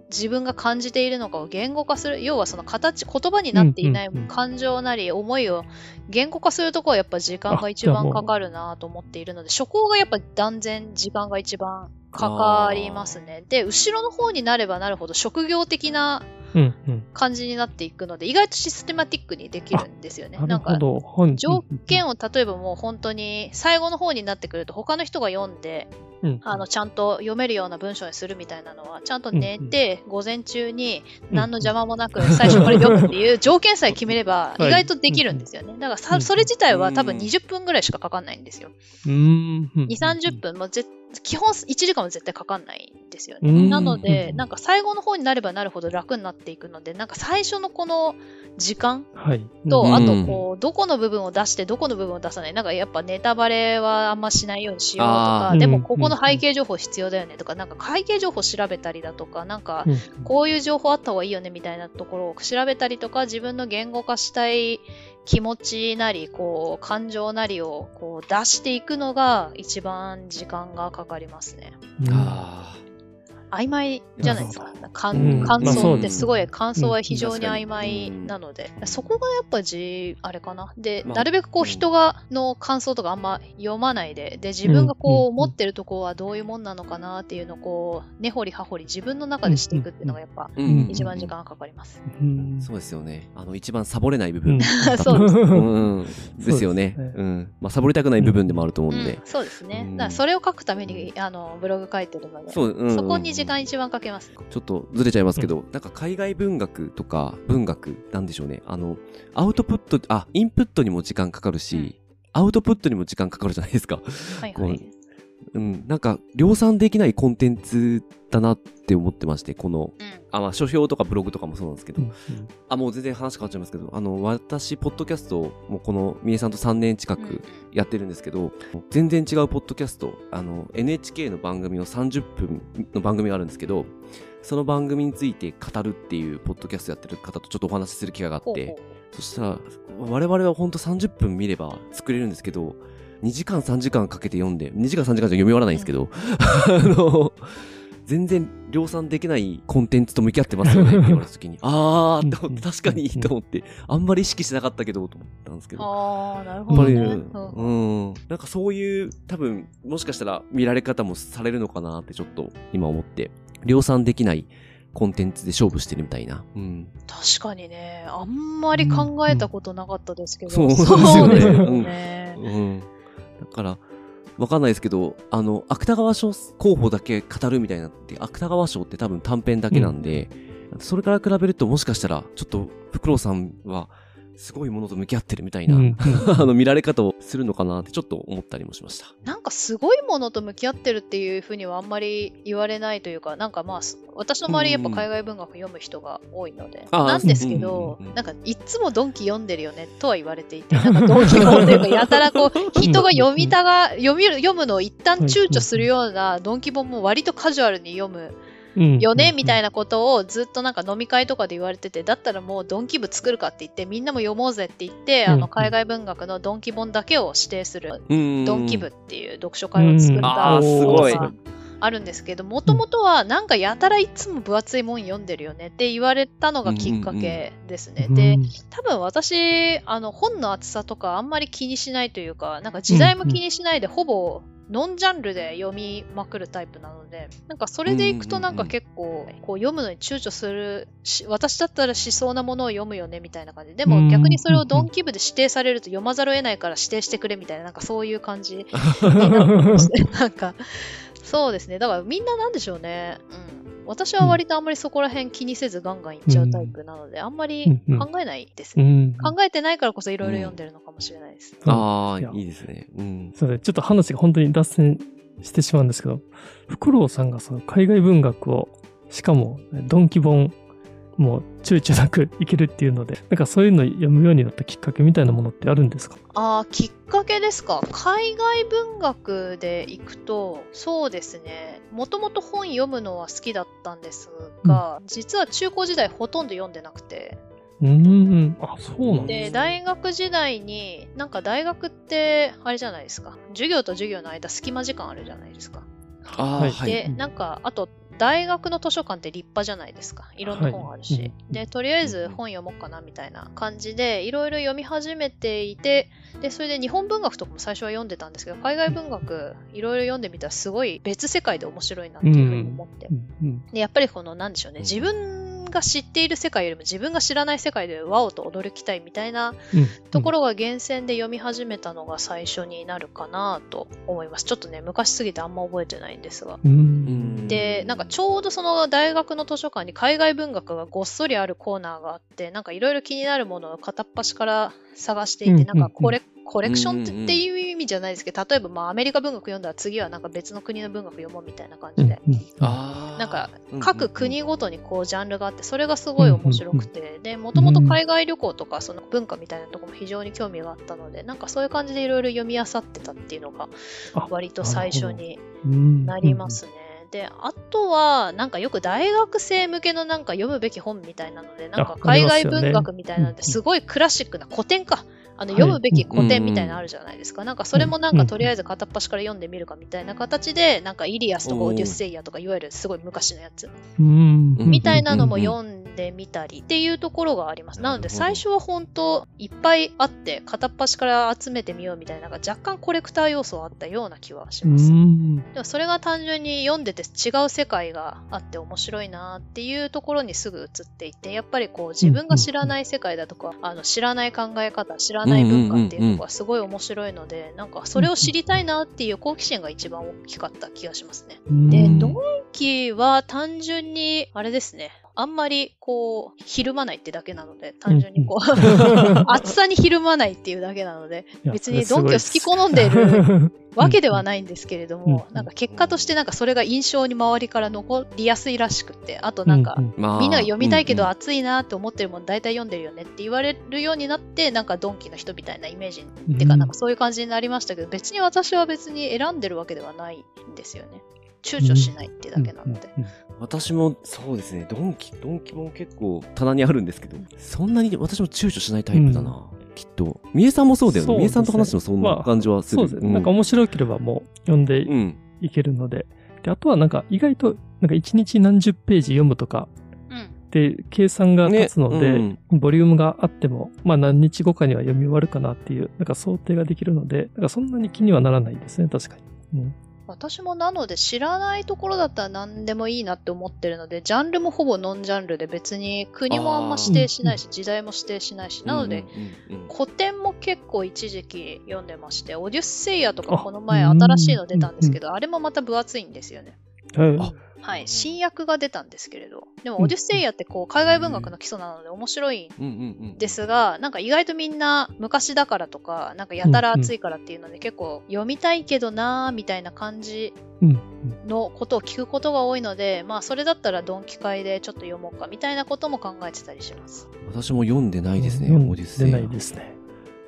自分が感じているのかを言語化する。要はその形、言葉になっていない感情なり思いを言語化するところはやっぱ時間が一番かかるなと思っているので、初行がやっぱ断然時間が一番かかりますね。で、後ろの方になればなるほど職業的なうんうん。感じになっていくので、意外とシステマティックにできるんですよね。なんか、なるほど。本条件を例えばもう本当に最後の方になってくると他の人が読んで、うんあのちゃんと読めるような文章にするみたいなのはちゃんと寝て、午前中に何の邪魔もなく最初これ読むっていう 条件さえ決めればはい意外とできるんですよね。だからそれ自体は多分うん20分ぐらいしかかかんないんですよ。うーん。2、30分、もうぜ基本1時間は絶対かかんないんですよね。うんなので、なんか最後の方になればなるほど楽になっていくので、なんか最初のこの時間はい。と、うんあとこう、どこの部分を出して、どこの部分を出さない。なんかやっぱネタバレはあんましないようにしようとか、でもうんここの背景情報必要だよねとか、なんか背景情報調べたりだとか、なんかうんこういう情報あった方がいいよねみたいなところを調べたりとか、自分の言語化したい気持ちなり、こう、感情なりをこう出していくのが一番時間がかかりますね。うんあ曖昧じゃないですか。うん感感想ってすごい、感想は非常にうん曖昧なので、そこがやっぱじ、あれかな。で、まあなるべくこううん人が、の感想とかあんま読まないで、で、自分がこううん思ってるとこはどういうもんなのかなっていうのをこう、根掘り葉掘り自分の中でしていくっていうのがやっぱ、一番時間がかかります。うんそうですよね。あの、一番サボれない部分うん。そうですうんうん。ですよね。そうん。まあ、サボりたくない部分でもあると思うのでうん。そうですね。うんだからそれを書くために、あの、ブログ書いてるので、そう、うんうんそこに時間一番かけます。ちょっとずれちゃいますけど、なんか海外文学とか文学なんでしょうね。あの、アウトプット、あ、インプットにも時間かかるし、うんアウトプットにも時間かかるじゃないですか。こうはいはい。うん、なんか量産できないコンテンツだなって思ってまして、この、うん。あ、まあ書評とかブログとかもそうなんですけど、うんあ、もう全然話変わっちゃいますけど、あの、私、ポッドキャストをもうこの三重さんと3年近うんくやってるんですけど、全然違うポッドキャスト、あの、NHK の番組の30分の番組があるんですけど、その番組について語るっていうポッドキャストやってる方とちょっとお話しする機会があって、そしたら、我々はほんと30分見れば作れるんですけど、2時間3時間かけて読んで、2時間3時間じゃ読み終わらないんですけど、あの、全然量産できないコンテンツと向き合ってますよねって言われた時に、あーって思って、確かにと思って、あんまり意識してなかったけど、と思ったんですけど。ああ、なるやっぱり、ほどね。ううんん、なんかそういう、多分、もしかしたら見られ方もされるのかなってちょっと今思って、量産できないコンテンツで勝負してるみたいな。うん。確かにね、あんまり考えたことなかったですけど、そうそうですよねですようんね。うん。だから、わかんないですけど、あの、芥川賞候補だけ語るみたいなって、芥川賞って多分短編だけなんで、それから比べるともしかしたら、ちょっと、フクロウさんは、すごいものと向き合ってるみたいな、うん あの、見られ方をするのかなってちょっと思ったりもしました。なんかすごいものと向き合ってるっていうふうにはあんまり言われないというか、なんかまあ、す私の周りやっぱ海外文学読む人が多いので、あーなんですけどうんうんうん、なんかいっつもドンキ読んでるよねとは言われていて、なんかドンキ本というか、やたらこう、人が読みたが、読みる、読むのを一旦躊躇するようなドンキ本も割とカジュアルに読むうんよねみたいな。なことをずっとなんか飲み会とかで言われてて、だったらもうドンキ部作るかって言って、みんなも読もうぜって言って、あうんの海外文学のドンキ本だけを指定するうん。ドンキ部っていう読書会を作っうんたすごあるんですけど、もともとはなんかやたらいつも分厚い本読んでるよねって言われたのがきっかけですね。で、多分私、あの本の厚さとかあんまり気にしないというか、なんか時代も気にしないで、ほぼノンジャンルで読みまくるタイプなので、なんかそれでいくとなんか結構こう読むのに躊躇するし、私だったらしそうなものを読むよねみたいな感じ。でも逆にそれをドンキ部で指定されると読まざるを得ないから指定してくれみたいな、なんかそういう感じにななんか、そうですね。だからみんななんでしょうね。うん。私は割とあんまりそこら辺気にせずガンガンいっちゃうタイプなので、あんまり考えないですね。うん。考えてないからこそいろいろ読んでるのかもしれないです。ああ、いやいいですね。うん。それちょっと話が本当に脱線してしまうんですけど、フクロウさんがその海外文学を、しかもドンキ本、もう躊躇なくいけるっていうので、なんかそういうのを読むようになったきっかけみたいなものってあるんですか？ああ、きっかけですか。海外文学で行くと、そうですね。もともと本読むのは好きだったんですが、実は中高時代ほとんど読んでなくて。うーん、あ、そうなんで。大学時代に、なんか大学って、あれじゃないですか。授業と授業の間、隙間時間あるじゃないですか。ああ、はいはい。で、なんか、あと、大学の図書館って立派じゃないですか。いろんな本あるし。はいで、とりあえず本読もうかなみたいな感じで、いろいろ読み始めていて、で、それで日本文学とかも最初は読んでたんですけど、海外文学いろいろ読んでみたらすごい別世界で面白いなっていうふうに思って。で、やっぱりこの、なんでしょうね、自分が知っている世界よりも自分が知らない世界でワオと驚きたいみたいなうんところが厳選で読み始めたのが最初になるかなと思います。ちょっとね、昔すぎてあんま覚えてないんですが。う。うんで、なんかちょうどその大学の図書館に海外文学がごっそりあるコーナーがあって、なんかいろいろ気になるものを片っ端から探していて、うんなんかコレコレクションっていう意味じゃないですけど、例えばまあアメリカ文学読んだら次はなんか別の国の文学読もうみたいな感じで、なんかうん。各国ごとにこうジャンルがあって、それがすごい面白くて、で、もともと海外旅行とかその文化みたいなところも非常に興味があったので、なんかそういう感じでいろいろ読み漁ってたっていうのがあ割と最初にうん。なりますね。で、あとは、なんかよく大学生向けのなんか読むべき本みたいなので、なんか海外文学みたいなので、うんすごいクラシックな古典か。あのはい読むべき古典みたいなのあるじゃないですか。なんかそれもなんかとりあえず片っ端から読んでみるかみたいな形で、なんかイリアスとかオデュッセイヤとかいわゆるすごい昔のやつみたいなのも読んでみたりっていうところがあります。なので最初は本当いっぱいあって片っ端から集めてみようみたいななんか若干コレクター要素はあったような気はしうます。ん。でもそれが単純に読んでて違う世界があって面白いなっていうところにすぐ移っていってやっぱりこう自分が知らない世界だとかあの知らない考え方知らない文化っていうのがすごい面白いのでなんかそれを知りたいなっていう好奇心が一番大きかった気がしますね。でうん。ドンキは単純にあれですねあんまりこうひるまないってだけなので単純にこう 暑さにひるまないっていうだけなので別にドンキを好き好んでいる わけではないんですけれども、うんなんか結果としてなんかそれが印象に周りから残りやすいらしくって、あとなんか、まあみんなが読みたいけどうんうん。熱いなって思ってるもの大体読んでるよねって言われるようになって、なんかドンキの人みたいなイメージってか、なんかそういう感じになりましたけど、別に私は別に選んでるわけではないんですよね。躊躇しないってだけなので。私もそうですね、ドンキ、ドンキも結構棚にあるんですけど、そんなに私も躊躇しないタイプだな。きっと。三重さんもそうだよね。ね三重さんと話してもそんな感じはする。そうですね。なんか面白ければもう読んでうん。いけるので。で、あとはなんか意外と、なんか1日何十ページ読むとか、うん。で、計算が立つので、ねボリュームがあっても、まあ何日後かには読み終わるかなっていう、なんか想定ができるので、なんかそんなに気にはならないですね、確かに。うん。私もなので知らないところだったら何でもいいなって思ってるので、ジャンルもほぼノンジャンルで別に国もあんま指定しないし、時代も指定しないし、なので、うんうんうん古典も結構一時期読んでまして、オデュッセイヤとかあこの前新しいの出たんですけど、あれもまた分厚いんですよね。はい、新訳が出たんですけれど、でもオデュッセイヤってこう海外文学の基礎なので面白いうん。ですが、なんか意外とみんな昔だからとか、なんかやたら熱いからっていうので結構読みたいけどなーみたいな感じうん。のことを聞くことが多いので、まあそれだったらドンキ会でちょっと読もうかみたいなことも考えてたりします。私も読んでないですね、オデュッセイヤでないですね。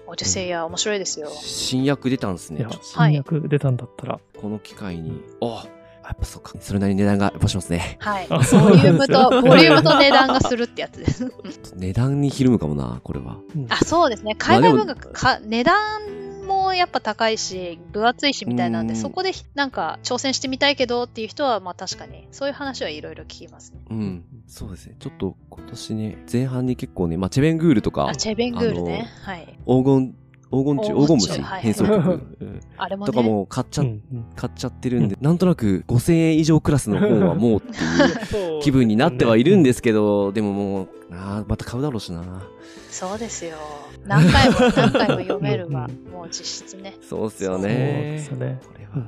オデュッセイヤ面白いですよ。新訳出たんですね新訳出たんだったら。この機会に。あやっぱそうか。それなりに値段がやっぱしますね。はい。あボそうリュームと、ボリュームと値段がするってやつです。値段にひるむかもな、これは。うんあ、そうですね。海外文学か、値段もやっぱ高いし、分厚いしみたいなんで、うんそこでなんか挑戦してみたいけどっていう人は、まあ確かに、そういう話はいろいろ聞きますね。うん。そうですね。ちょっと今年ね、前半に結構ね、まあ、チェベングールとかあ、、チェベングールね。はい。黄金、黄金虫、黄金虫変装曲、う んあれもね。とかも買っちゃ、買っちゃってるんで、なんとなく5000円以上クラスの本はもうっていう気分になってはいるんですけど、でももう、あーまた買うだろうしな。そうですよ。何回も何回も読めるわ。うんもう実質ね。そうっすよそうでね。すよね。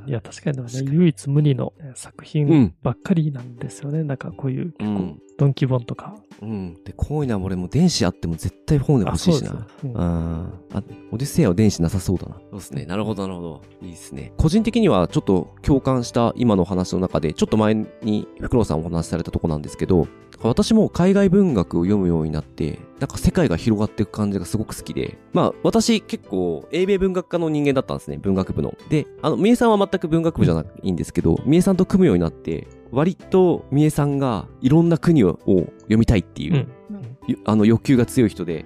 いや、確かにね唯一無二のえー作う品ん。ばっかりなんですよね。なんかこういうう結構、ん。ドンキ本とか。うん。で、こういうのは俺も電子あっても絶対本で欲しいしな。うん。あ、オデュッセイヤは電子なさそうだな。そうですね。なるほど、なるほど。いいですね。個人的にはちょっと共感した今の話の中で、ちょっと前にフクロウさんお話しされたとこなんですけど、私も海外文学を読むようになって、なんか世界が広がっていく感じがすごく好きで、まあ私結構英米文学科の人間だったんですね、文学部の。で、あの、三重さんは全く文学部じゃないんですけど、三重さんと組むようになって、割と三重さんがいろんな国を読みたいっていう、うん。ゆあの欲求が強い人で、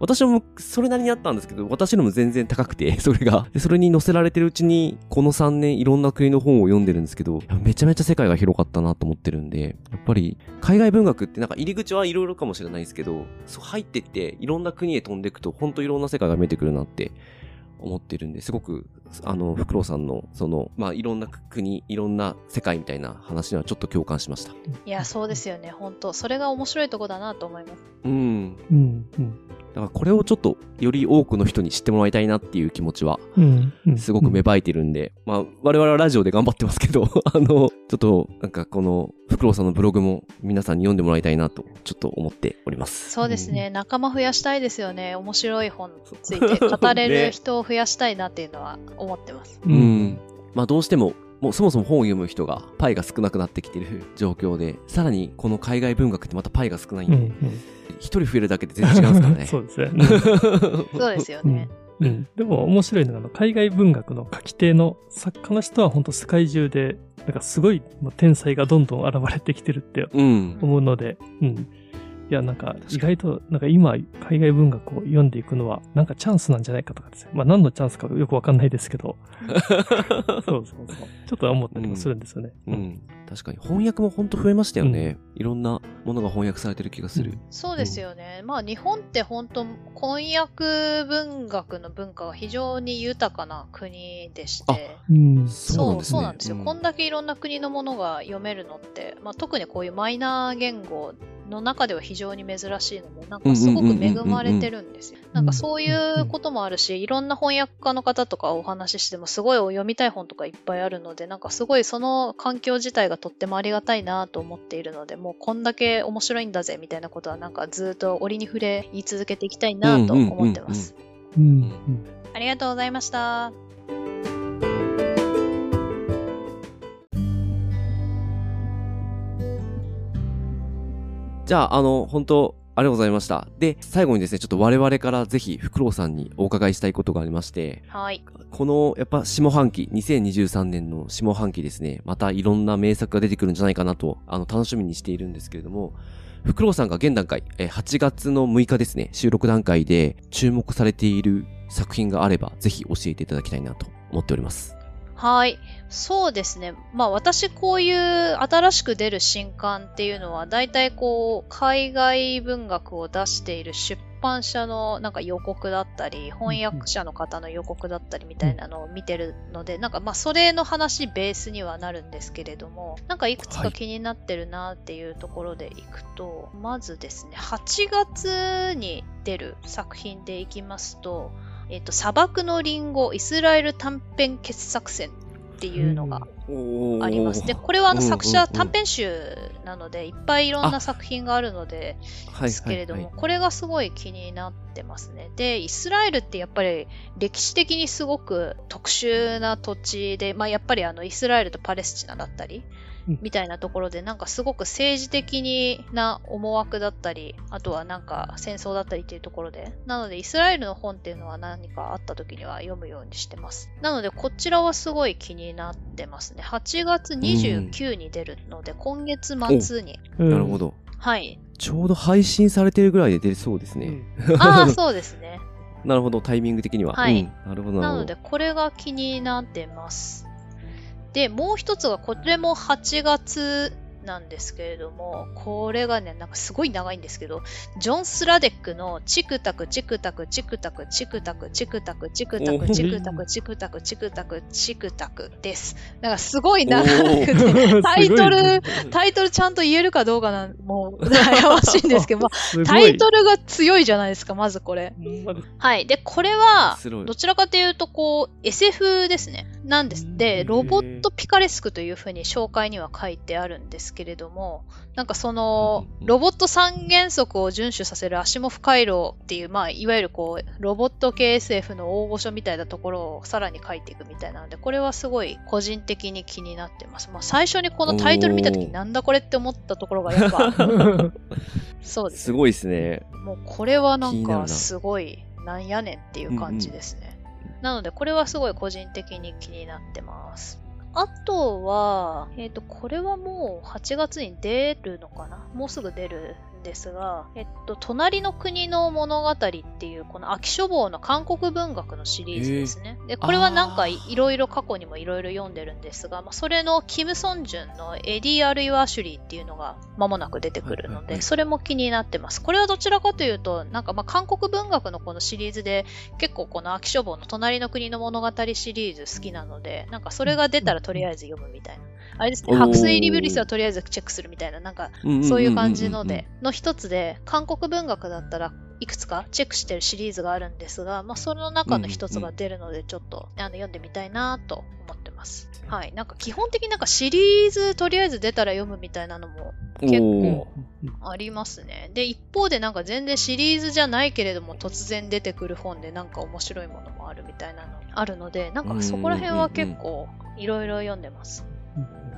私もそれなりにあったんですけど、私のも全然高くて、それが。でそれに載せられてるうちに、この3年いろんな国の本を読んでるんですけど、めちゃめちゃ世界が広かったなと思ってるんで、やっぱり海外文学ってなんか入り口はいろいろかもしれないですけど、そう入ってっていろんな国へ飛んでいくと、ほんといろんな世界が見えてくるなって思ってるんで、すごく、あの、フクロウさんの、その、まあ、いろんな国、いろんな世界みたいな話にはちょっと共感しました。いや、そうですよね。本当それが面白いとこだなと思います。うん。うん。うん。だからこれをちょっとより多くの人に知ってもらいたいなっていう気持ちはうん。うんすごく芽生えてるんで、まあ我々はラジオで頑張ってますけど、あの、ちょっとなんかこのフクロウさんのブログも皆さんに読んでもらいたいなとちょっと思っております。そうですね、仲間増やしたいですよね。面白い本について語れねる人を増やしたいなっていうのは思ってます。ううんん。まあどうしても、もうそもそも本を読む人がパイが少なくなってきてる状況で、さらにこの海外文学ってまたパイが少ないんで、うんうん。一、人増えるだけで全然違うんですそからね。うですね。そうですよね。うん。でも面白いのが、あの海外文学の書き手の作家の人は本当世界中で、なんかすごい天才がどんどん現れてきてるってうん。思うので、うん。いや、なんか意外と、なんか今、海外文学を読んでいくのは、なんかチャンスなんじゃないかとかですね。まあ何のチャンスかよくわかんないですけど、そうそうそう。ちょっと思ったりもするんですよね。うん。確かに翻訳も本当増えましたよね。いろんなものが翻訳されてる気がする。そうですよね。まあ日本って本当翻訳文学の文化が非常に豊かな国でして。うん。そうなんですねそうなんですよ、うんこんだけいろんな国のものが読めるのって、まあ、特にこういうマイナー言語の中では非常に珍しいので、なんかすごく恵まれてるんですよ。なんかそういうこともあるし、いろんな翻訳家の方とかお話ししてもすごい読みたい本とかいっぱいあるので、なんかすごいその環境自体がとってもありがたいなと思っているので、もうこんだけ面白いんだぜみたいなことはなんかずっと折に触れ言い続けていきたいなと思ってます。ありがとうございました。じゃあ、あの、本当ありがとうございました。で、最後にですね、ちょっと我々からぜひ、フクロウさんにお伺いしたいことがありまして、はい。この、やっぱ下半期、2023年の下半期ですね、またいろんな名作が出てくるんじゃないかなと、あの、楽しみにしているんですけれども、フクロウさんが現段階、えー8月の6日ですね、収録段階で注目されている作品があれば、ぜひ教えていただきたいなと思っております。はい。そうですね。まあ私こういう新しく出る新刊っていうのは大体こう海外文学を出している出版社のなんか予告だったり翻訳者の方の予告だったりみたいなのを見てるのでなんかまあそれの話ベースにはなるんですけれどもなんかいくつか気になってるなっていうところでいくと、まずですね8月に出る作品でいきますとえっと、砂漠のリンゴ、イスラエル短編傑作選っていうのがあります。で、これはあのうん作者、短編集なので、いっぱいいろんな作品があるので、はいですけれども、はいはいこれがすごい気になってますね。で、イスラエルってやっぱり歴史的にすごく特殊な土地で、まあやっぱりあのイスラエルとパレスチナだったりうん、みたいなところで、なんかすごく政治的にな思惑だったり、あとはなんか戦争だったりっていうところで、なのでイスラエルの本っていうのは何かあった時には読むようにしてます。なのでこちらはすごい気になってますね。8月29に出るので、今月末に。うんなるほ。ど。はい。ちょうど配信されてるぐらいで出そうですね。ああ、そうですね。なるほど、タイミング的には。はいうんなるほど、なるほど。なので、これが気になってます。で、もう一つが、これも8月なんですけれども、これがね、なんかすごい長いんですけど、ジョン・スラデックのチクタク、チクタク、チクタク、チクタク、チクタク、チクタおク、チクタク、チクタク、チクタク、チクタクです。なんかすごい長くて、タイトル、タイトルちゃんと言えるかどうかなん、もう悩ましいんですけど、まあタイトルが強いじゃないですか、まずこれ。ル。はい。で、これはどちらかというと、こう、SF ですね。なんです。へで、ーロボットピカレスクというふうに紹介には書いてあるんですけれども、なんかそのロボット三原則を遵守させるアシモフ回路っていう、まあ、いわゆるこう、ロボット系 SF の大御所みたいなところをさらに書いていくみたいなので、これはすごい個人的に気になってます。まあ、最初にこのタイトル見たときおーなんだこれって思ったところがやっぱ、そうですすごいですね。もうこれはなんかすごいなんやねんっていう感じですね。なのでこれはすごい個人的に気になってます。あとは、えっ、と、これはもう8月に出るのかな？もうすぐ出るんですが、えっと、隣の国の物語っていう、亜紀書房の韓国文学のシリーズですね。で、これはなんかいいろいろ過去にもいろいろ読んでるんですが、まあ、それのキム・ソンジュンのエディ・あるいは・アシュリーっていうのが間もなく出てくるので、それも気になってます。これはどちらかというと、なんかまあ韓国文学のこのシリーズで結構この秋書房の隣の国の物語シリーズ好きなので、なんかそれが出たらとりあえず読むみたいな。あれですね、白水リブリスはとりあえずチェックするみたいな、なんかそういう感じので、の一つで、韓国文学だったら、いくつかチェックしてるシリーズがあるんですが、まあ、その中の一つが出るので、ちょっと、あの読んでみたいなと思ってます。はい。なんか基本的になんかシリーズとりあえず出たら読むみたいなのも結構ありますね。で、一方でなんか全然シリーズじゃないけれども突然出てくる本でなんか面白いものもあるみたいなのあるので、なんかそこら辺は結構いろいろ読んでます。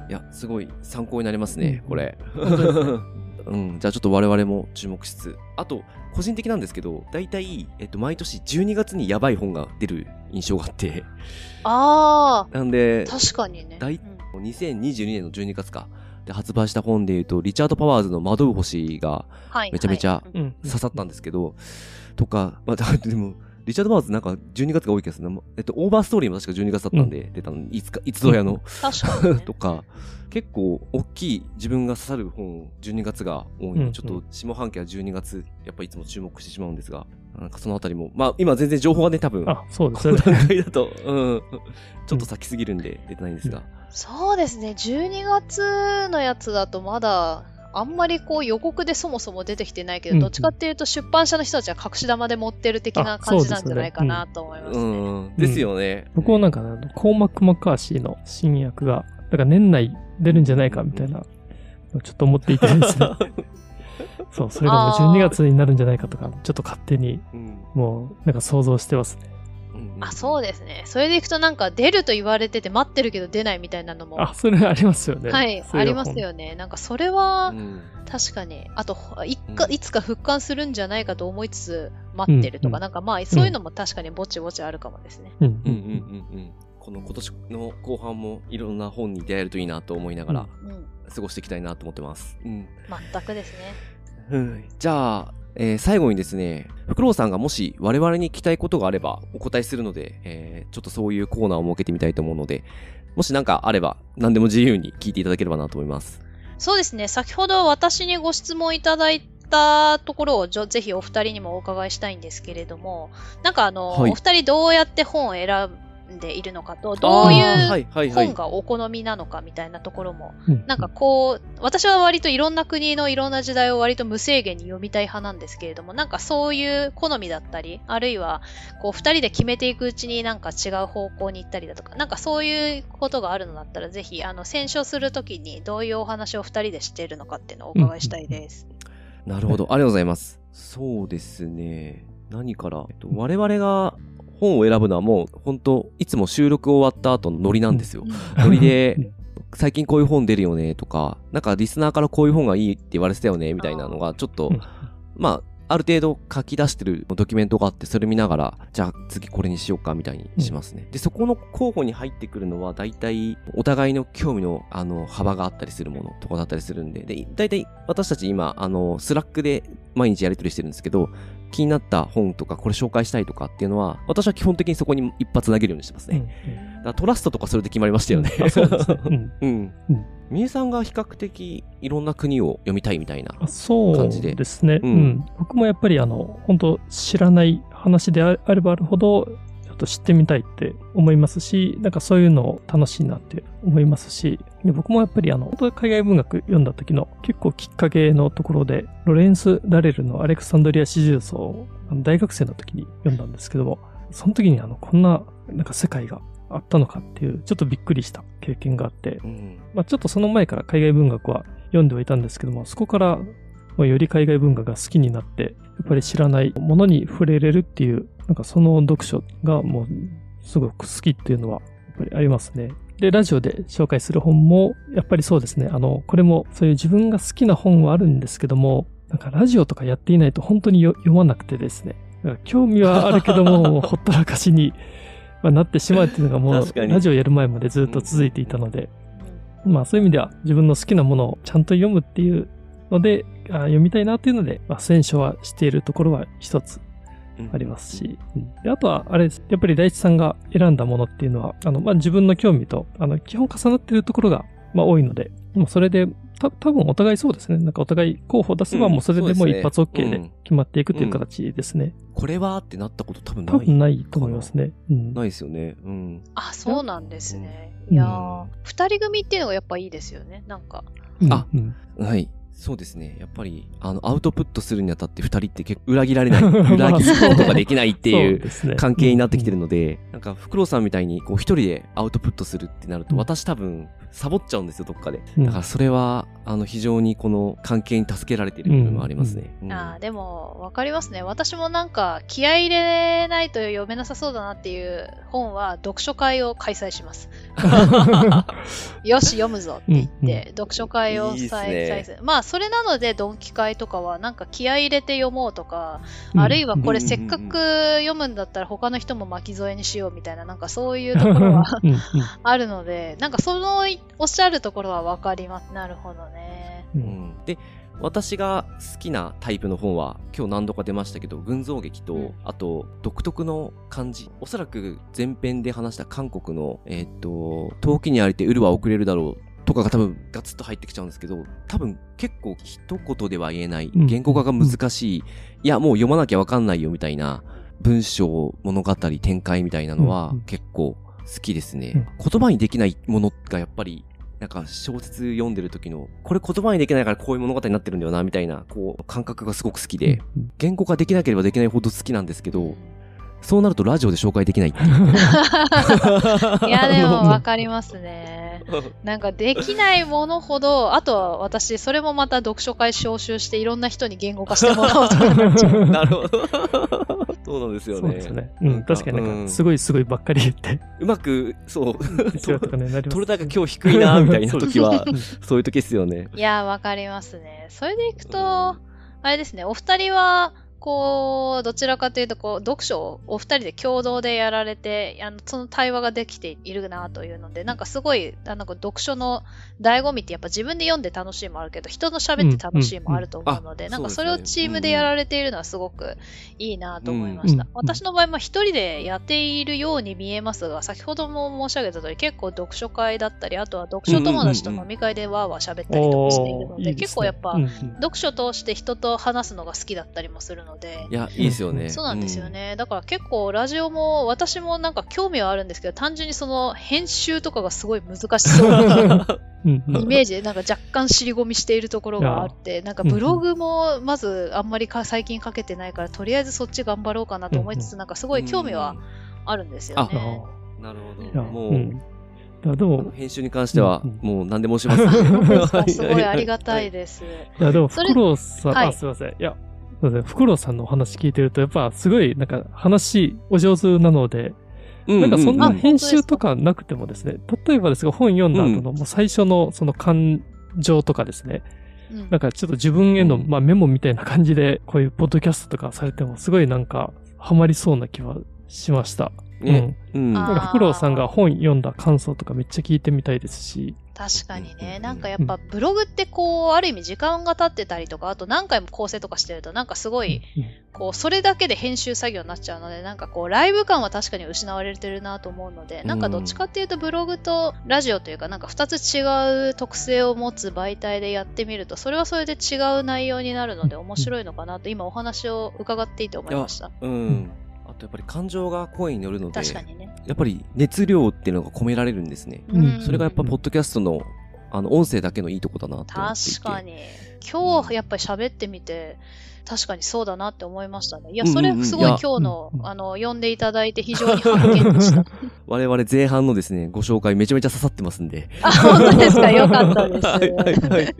いや、すごい参考になりますね、うん。これ。うん、じゃあちょっと我々も注目しつつ、あと、個人的なんですけど、大体、えっと、毎年12月にやばい本が出る印象があって、あなんであ、、確かにね。大うん。2022年の12月か、で発売した本で言うと、リチャード・パワーズの惑う星がはい。めちゃめちゃ。刺さったんですけど、とか、まあ、でも、リチャード・パワーズなんか12月が多い気がするな。えっと、オーバーストーリーも確か12月だったんで、出たの、いつか、いつぞやの。確かに、ね。とか、結構大きい自分が刺さる本12月が多いの。で、うん。ちょっと下半期は12月やっぱいつも注目してしまうんですがなんかそのあたりも。まあ今全然情報がね多分あ、そうですこのね。段階だと、うん、ちょっと先すぎるんで出てないんですが、そうですね。12月のやつだとまだ、あんまりこう予告でそもそも出てきてないけど、うん。どっちかっていうと出版社の人たちは隠し玉で持ってる的なあ感じなんじゃないかなと思います。うね。ん、ですよね、僕もなんかね、あのコーマック・マッカーシーの新薬が、だから年内出るんじゃないかみたいな、ちょっと思っていてですね。そう、それがもうあー12月になるんじゃないかとか、ちょっと勝手にうん。もうなんか想像してますね。うんあ、そうですね。それでいくとなんか出ると言われてて待ってるけど出ないみたいなのも、あ、それありますよね。はい、ありますよね。なんかそれはうん。確かに、あといかうん。いつか復刊するんじゃないかと思いつつ待ってるとか、うん。なんかまあそういうのも確かにぼちぼちあるかもですね。うん。うんうんうんうん。この今年の後半もいろんな本に出会えるといいなと思いながらうん、過ごしていきたいなと思ってます、うん。全くですね。うん。じゃあ、えー最後にですね、フクロウさんがもし我々に聞きたいことがあればお答えするので、えーちょっとそういうコーナーを設けてみたいと思うので、もし何かあれば何でも自由に聞いていただければなと思います。そうですね。先ほど私にご質問いただいたところをぜひお二人にもお伺いしたいんですけれども、なんかあの、はいお二人どうやって本を選んでいるのかと、どういうはいはいはい本がお好みなのかみたいなところも、うんなんかこう、私は割といろんな国のいろんな時代を割と無制限に読みたい派なんですけれども、なんかそういう好みだったり、あるいは、こう、二人で決めていくうちになんか違う方向に行ったりだとか、なんかそういうことがあるのだったら、ぜひ、あの、選書するときにどういうお話を二人でしているのかっていうのをお伺いしたいです。なるほど、ありがとうございます。そうですね。何から、えっと、我々が本を選ぶのはもう本当いつも収録終わった後のノリなんですよ。ノリで、最近こういう本出るよねとか、なんかリスナーからこういう本がいいって言われてたよねみたいなのがちょっとうん、まあ、ある程度書き出してるドキュメントがあって、それ見ながら、じゃあ次これにしようかみたいにしますね。で、そこの候補に入ってくるのは、大体、お互いの興味の、あの、幅があったりするものとかだったりするんで、で、大体、私たち今、あの、 Slack で毎日やり取りしてるんですけど、気になった本とか、これ紹介したいとかっていうのは、私は基本的にそこに一発投げるようにしてますうんね。だからトラストとかそれで決まりましたよね。あそうですね。うん うんうん。みえさんが比較的いろんな国を読みたいみたいな。あそう感じでですね、ううんん。僕もやっぱりあの、本当知らない話でああればあるほど、ちょっと知ってみたいって思いますし、なんかそういうの楽しいなって思いますし、で僕もやっぱりあの、本当に海外文学読んだ時の結構きっかけのところで、ロレンス・ラレルのアレクサンドリア四重奏を大学生の時に読んだんですけども、その時にあの、こんな、なんか世界があったのかっていう、ちょっとびっくりした経験があって、うん。まあ、ちょっとその前から海外文学は読んではいたんですけども、そこからまあより海外文学が好きになって、やっぱり知らないものに触れれるっていう、なんかその読書がもうすごく好きっていうのはやっぱりありますね。で、ラジオで紹介する本も、やっぱりそうですね。あの、これもそういう自分が好きな本はあるんですけども、なんかラジオとかやっていないと本当によ読まなくてですね。興味はあるけども、ほったらかしに、まあ、なってしまうっていうのがもう、ラジオやる前までずっと続いていたので、まあそういう意味では自分の好きなものをちゃんと読むっていうので、あ読みたいなっていうので、まあ、選書はしているところは一つありますし、うん。であとはあれです。やっぱり大地さんが選んだものっていうのは、あの、まあ、自分の興味と、あの、基本重なっているところが、まあ、多いので、もうそれで、た多分お互いそうですね。なんかお互い候補出せば、うんもうそれでもう一発 OK でうん決まっていくという形ですね。これはってなったこと多分ない。多分ないと思いますね。うん。ないですよね。うん。あ、そうなんですね。うんいやー、二人組っていうのがやっぱいいですよね。なんか、うんあうんはい。そうですね。やっぱり、あの、アウトプットするにあたって二人って結構裏切られない、裏切ることができないっていうう関係になってきてるの。ので、なんか、フクロウさんみたいに、こう、一人でアウトプットするってなると、うん私多分、サボっちゃうんですよ、どっかで。うんだから、それは、あの、非常にこの関係に助けられている部分もありますね。うんあーでも、わかりますね。私もなんか、気合い入れないと読めなさそうだなっていう本は、読書会を開催します。よし、読むぞって言って、読書会をいいっす再ね。まあ、それなので、ドンキ会とかは、なんか気合い入れて読もうとか、うんあるいはこれうんせっかく読むんだったら他の人も巻き添えにしようみたいな、なんかそういうところはあるので、なんかそのおっしゃるところはわかります。なるほどね。ううんんで、私が好きなタイプの本は、今日何度か出ましたけど、群像劇と、うんあと、独特の漢字。おそらく前編で話した韓国の、えーっと、遠きにありてウルは遅れるだろう。とかが多分ガツッと入ってきちゃうんですけど、多分結構一言では言えない、うん。言語化が難しい、いや、もう読まなきゃわかんないよみたいな文章、物語、展開みたいなのはうん結構好きですね。言葉にできないものがやっぱりなんか小説読んでる時の、これ言葉にできないからこういう物語になってるんだよな、みたいな、こう、感覚がすごく好きで、うん言語化できなければできないほど好きなんですけど、そうなるとラジオで紹介できないっていう。いや、でも わかりますね。なんかできないものほど、あとは私、それもまた読書会招集していろんな人に言語化してもらおうと思っちゃう。なるほど。そうなんですよね。そうですね。うん、確かになんか、すい。ごいすごいばっかり言って、うまかく、そう、必要とかね、なります。取れ高今日低いな、みたいな時はうん、そういう時ですよね。いや、わかりますね。それでいくと、あれですね、お二人は、こう、どちらかというと、こう、読書をお二人で共同でやられて、あの、その対話ができているなというので、なん。かすごい、あの、読書の醍醐味ってや。っぱ自分で読んで楽しいもあるけど、人の喋って楽しいもあると思うので、うん。うんなん。かそれをチームでや。られているのはすごくいいなと思いました。うん私の場合、まあ一人でやっているように見えますが、先ほども申し上げた通り、結構読書会だったり、あとは読書友達と飲み会でわーわー喋ったりとかしているので、結構や。っぱ、うんうん。読書通して人と話すのが好きだったりもするのでい、や、いいですよね。そうなんですよね。だから結構ラジオも私もなんか興味はあるんですけど、単純にその編集とかがすごい難しそうな うんうんイメージでなんか若干尻込みしているところがあって、なんかブログもまずあんまりか最近かけてないから、とりあえずそっち頑張ろうかなと思いつつ、なんかすごい興味はあるんですよあね。うん。なるほいやど。もう、うんだでも、編集に関してはうん、もう何でもします。本当ですごいありがたいです。いや、でも、それフクロウさん、はいあ、すいません。いや、すいません。フクロウさんのお話聞いてると、やっぱ、すごい、なんか、話、お上手なので、うなんかそんうな編集とかなくてもですね、例えばですが、本読んだ後の、もう最初の、その感情とかですね、うんなんかちょっと自分への、うんまあメモみたいな感じで、こういうポッドキャストとかされても、すごいなんか、ハマりそうな気はしました。ね。うん。あなんか、フクロウさんが本読んだ感想とかめっちゃ聞いてみたいですし、確かにね、うんなんかやっぱブログってこう、ある意味時間が経ってたりとか、あと何回も構成とかしてると、なんかすごい、こう、それだけで編集作業になっちゃうので、なんかこう、ライブ感は確かに失われてるなと思うので、なんかどっちかっていうとブログとラジオというか、なんか二つ違う特性を持つ媒体でやってみると、それはそれで違う内容になるので面白いのかなと、今お話を伺っていて思いました。うん。やっぱり感情が声に乗るので、確かにね。やっぱり熱量っていうのが込められるんですね。うんそれがやっぱポッドキャストの、あの、音声だけのいいとこだなって思っていて。確か。に。今日やっぱり喋ってみて、確かにそうだなって思いましたね。いや、うんうんそれすごい今日の、うんあの、呼んでいただいて非常に発見でした。我々前半のですね、ご紹介めちゃめちゃ刺さってますんで。あ、本当ですか？よかったです。はいはいはい。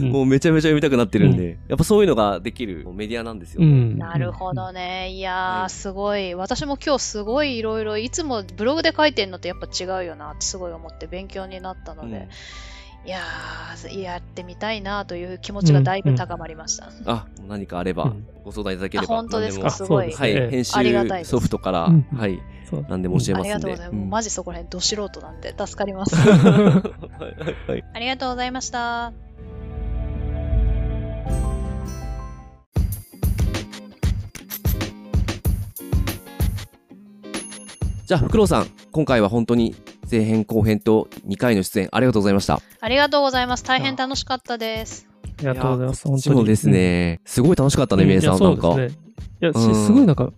うんもうめちゃめちゃ読みたくなってるんで、やっぱそういうのができるメディアなんですよね。うんなるほどね。いやー、はいすごい。私も今日すごいいろいろ、いつもブログで書いてるのとやっぱ違うよなってすごい思って勉強になったので、いやー、やってみたいなという気持ちがだいぶ高まりました。あ、何かあればうんご相談いただければ。あ本当ですか？何すごいもはい、ええ編ありがたいです集ソフトから、うんはい、そう何でも教えあますんで。りがとうございます。もうマジそこら辺ど素人なんで助かります。はいはいはい。ありがとうございました。じゃあ、フクロウさん、今回は本当に前編後編と2回の出演ありがとうございました。ありがとうございます。大変楽しかったです。ありがとうございます。本当に。ですね、すごい楽しかったね、うんメイさん、いやなんか。そうですね。いや、すごいなんか、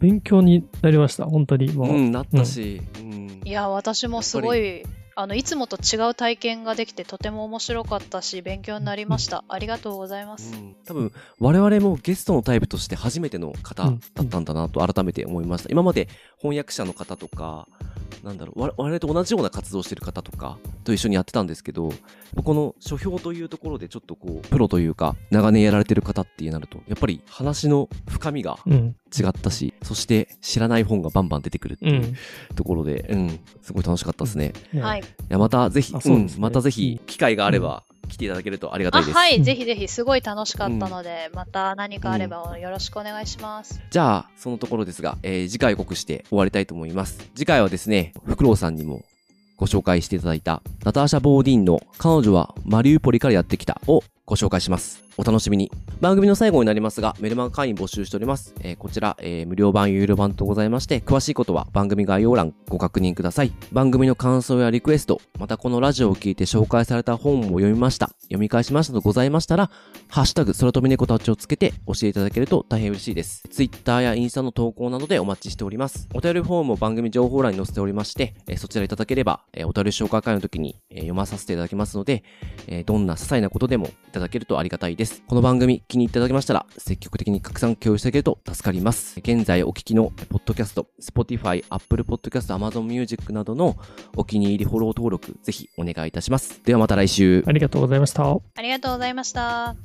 勉強になりました。本当に。もう。うん、なったし。うんいや、私もすごいあのいつもと違う体験ができてとても面白かったし勉強になりました。ありがとうございます。うん多分我々もゲストのタイプとして初めての方だったんだなと改めて思いました。今まで翻訳者の方とか、なんだろう、我々と同じような活動してる方とかと一緒にやってたんですけど、この書評というところでちょっとこう、プロというか、長年やられてる方ってなると、やっぱり話の深みが。違ったし、そして知らない本がバンバン出てくるってう。いうんところで、うん、すごい楽しかったですね。いはい。や、またぜひ、うですねんまたぜひ、機会があれば来ていただけるとありがたいです。あはい、うんぜひぜひすごい楽しかったので、また何かあればよろしくお願いします。じゃあ、そのところですが、えー次回予告して終わりたいと思います。次回はですね、フクロウさんにもご紹介していただいた、ナターシャ・ボーディーンの彼女はマリウポリからやってきたをご紹介します。お楽しみに。番組の最後になりますが、メルマガ会員募集しております。えーこちら、えー無料版、有料版とございまして、詳しいことは番組概要欄ご確認ください。番組の感想やリクエスト、またこのラジオを聞いて紹介された本を読みました、読み返しましたとございましたら、ハッシュタグ、空飛び猫たちをつけて教えていただけると大変嬉しいです。Twitter やインスタの投稿などでお待ちしております。お便りフォームも番組情報欄に載せておりまして、えーそちらいただければ、えーお便り紹介会の時に、えー読まさせていただきますので、えーどんな些細なことでもただけるとありがたいです。この番組気に入っていただけましたら、積極的に拡散共有していただけると助かります。現在お聞きのポッドキャスト、Spotify、Apple Podcast、Amazon Music などのお気に入りフォロー登録、ぜひお願いいたします。ではまた来週。ありがとうございました。ありがとうございました。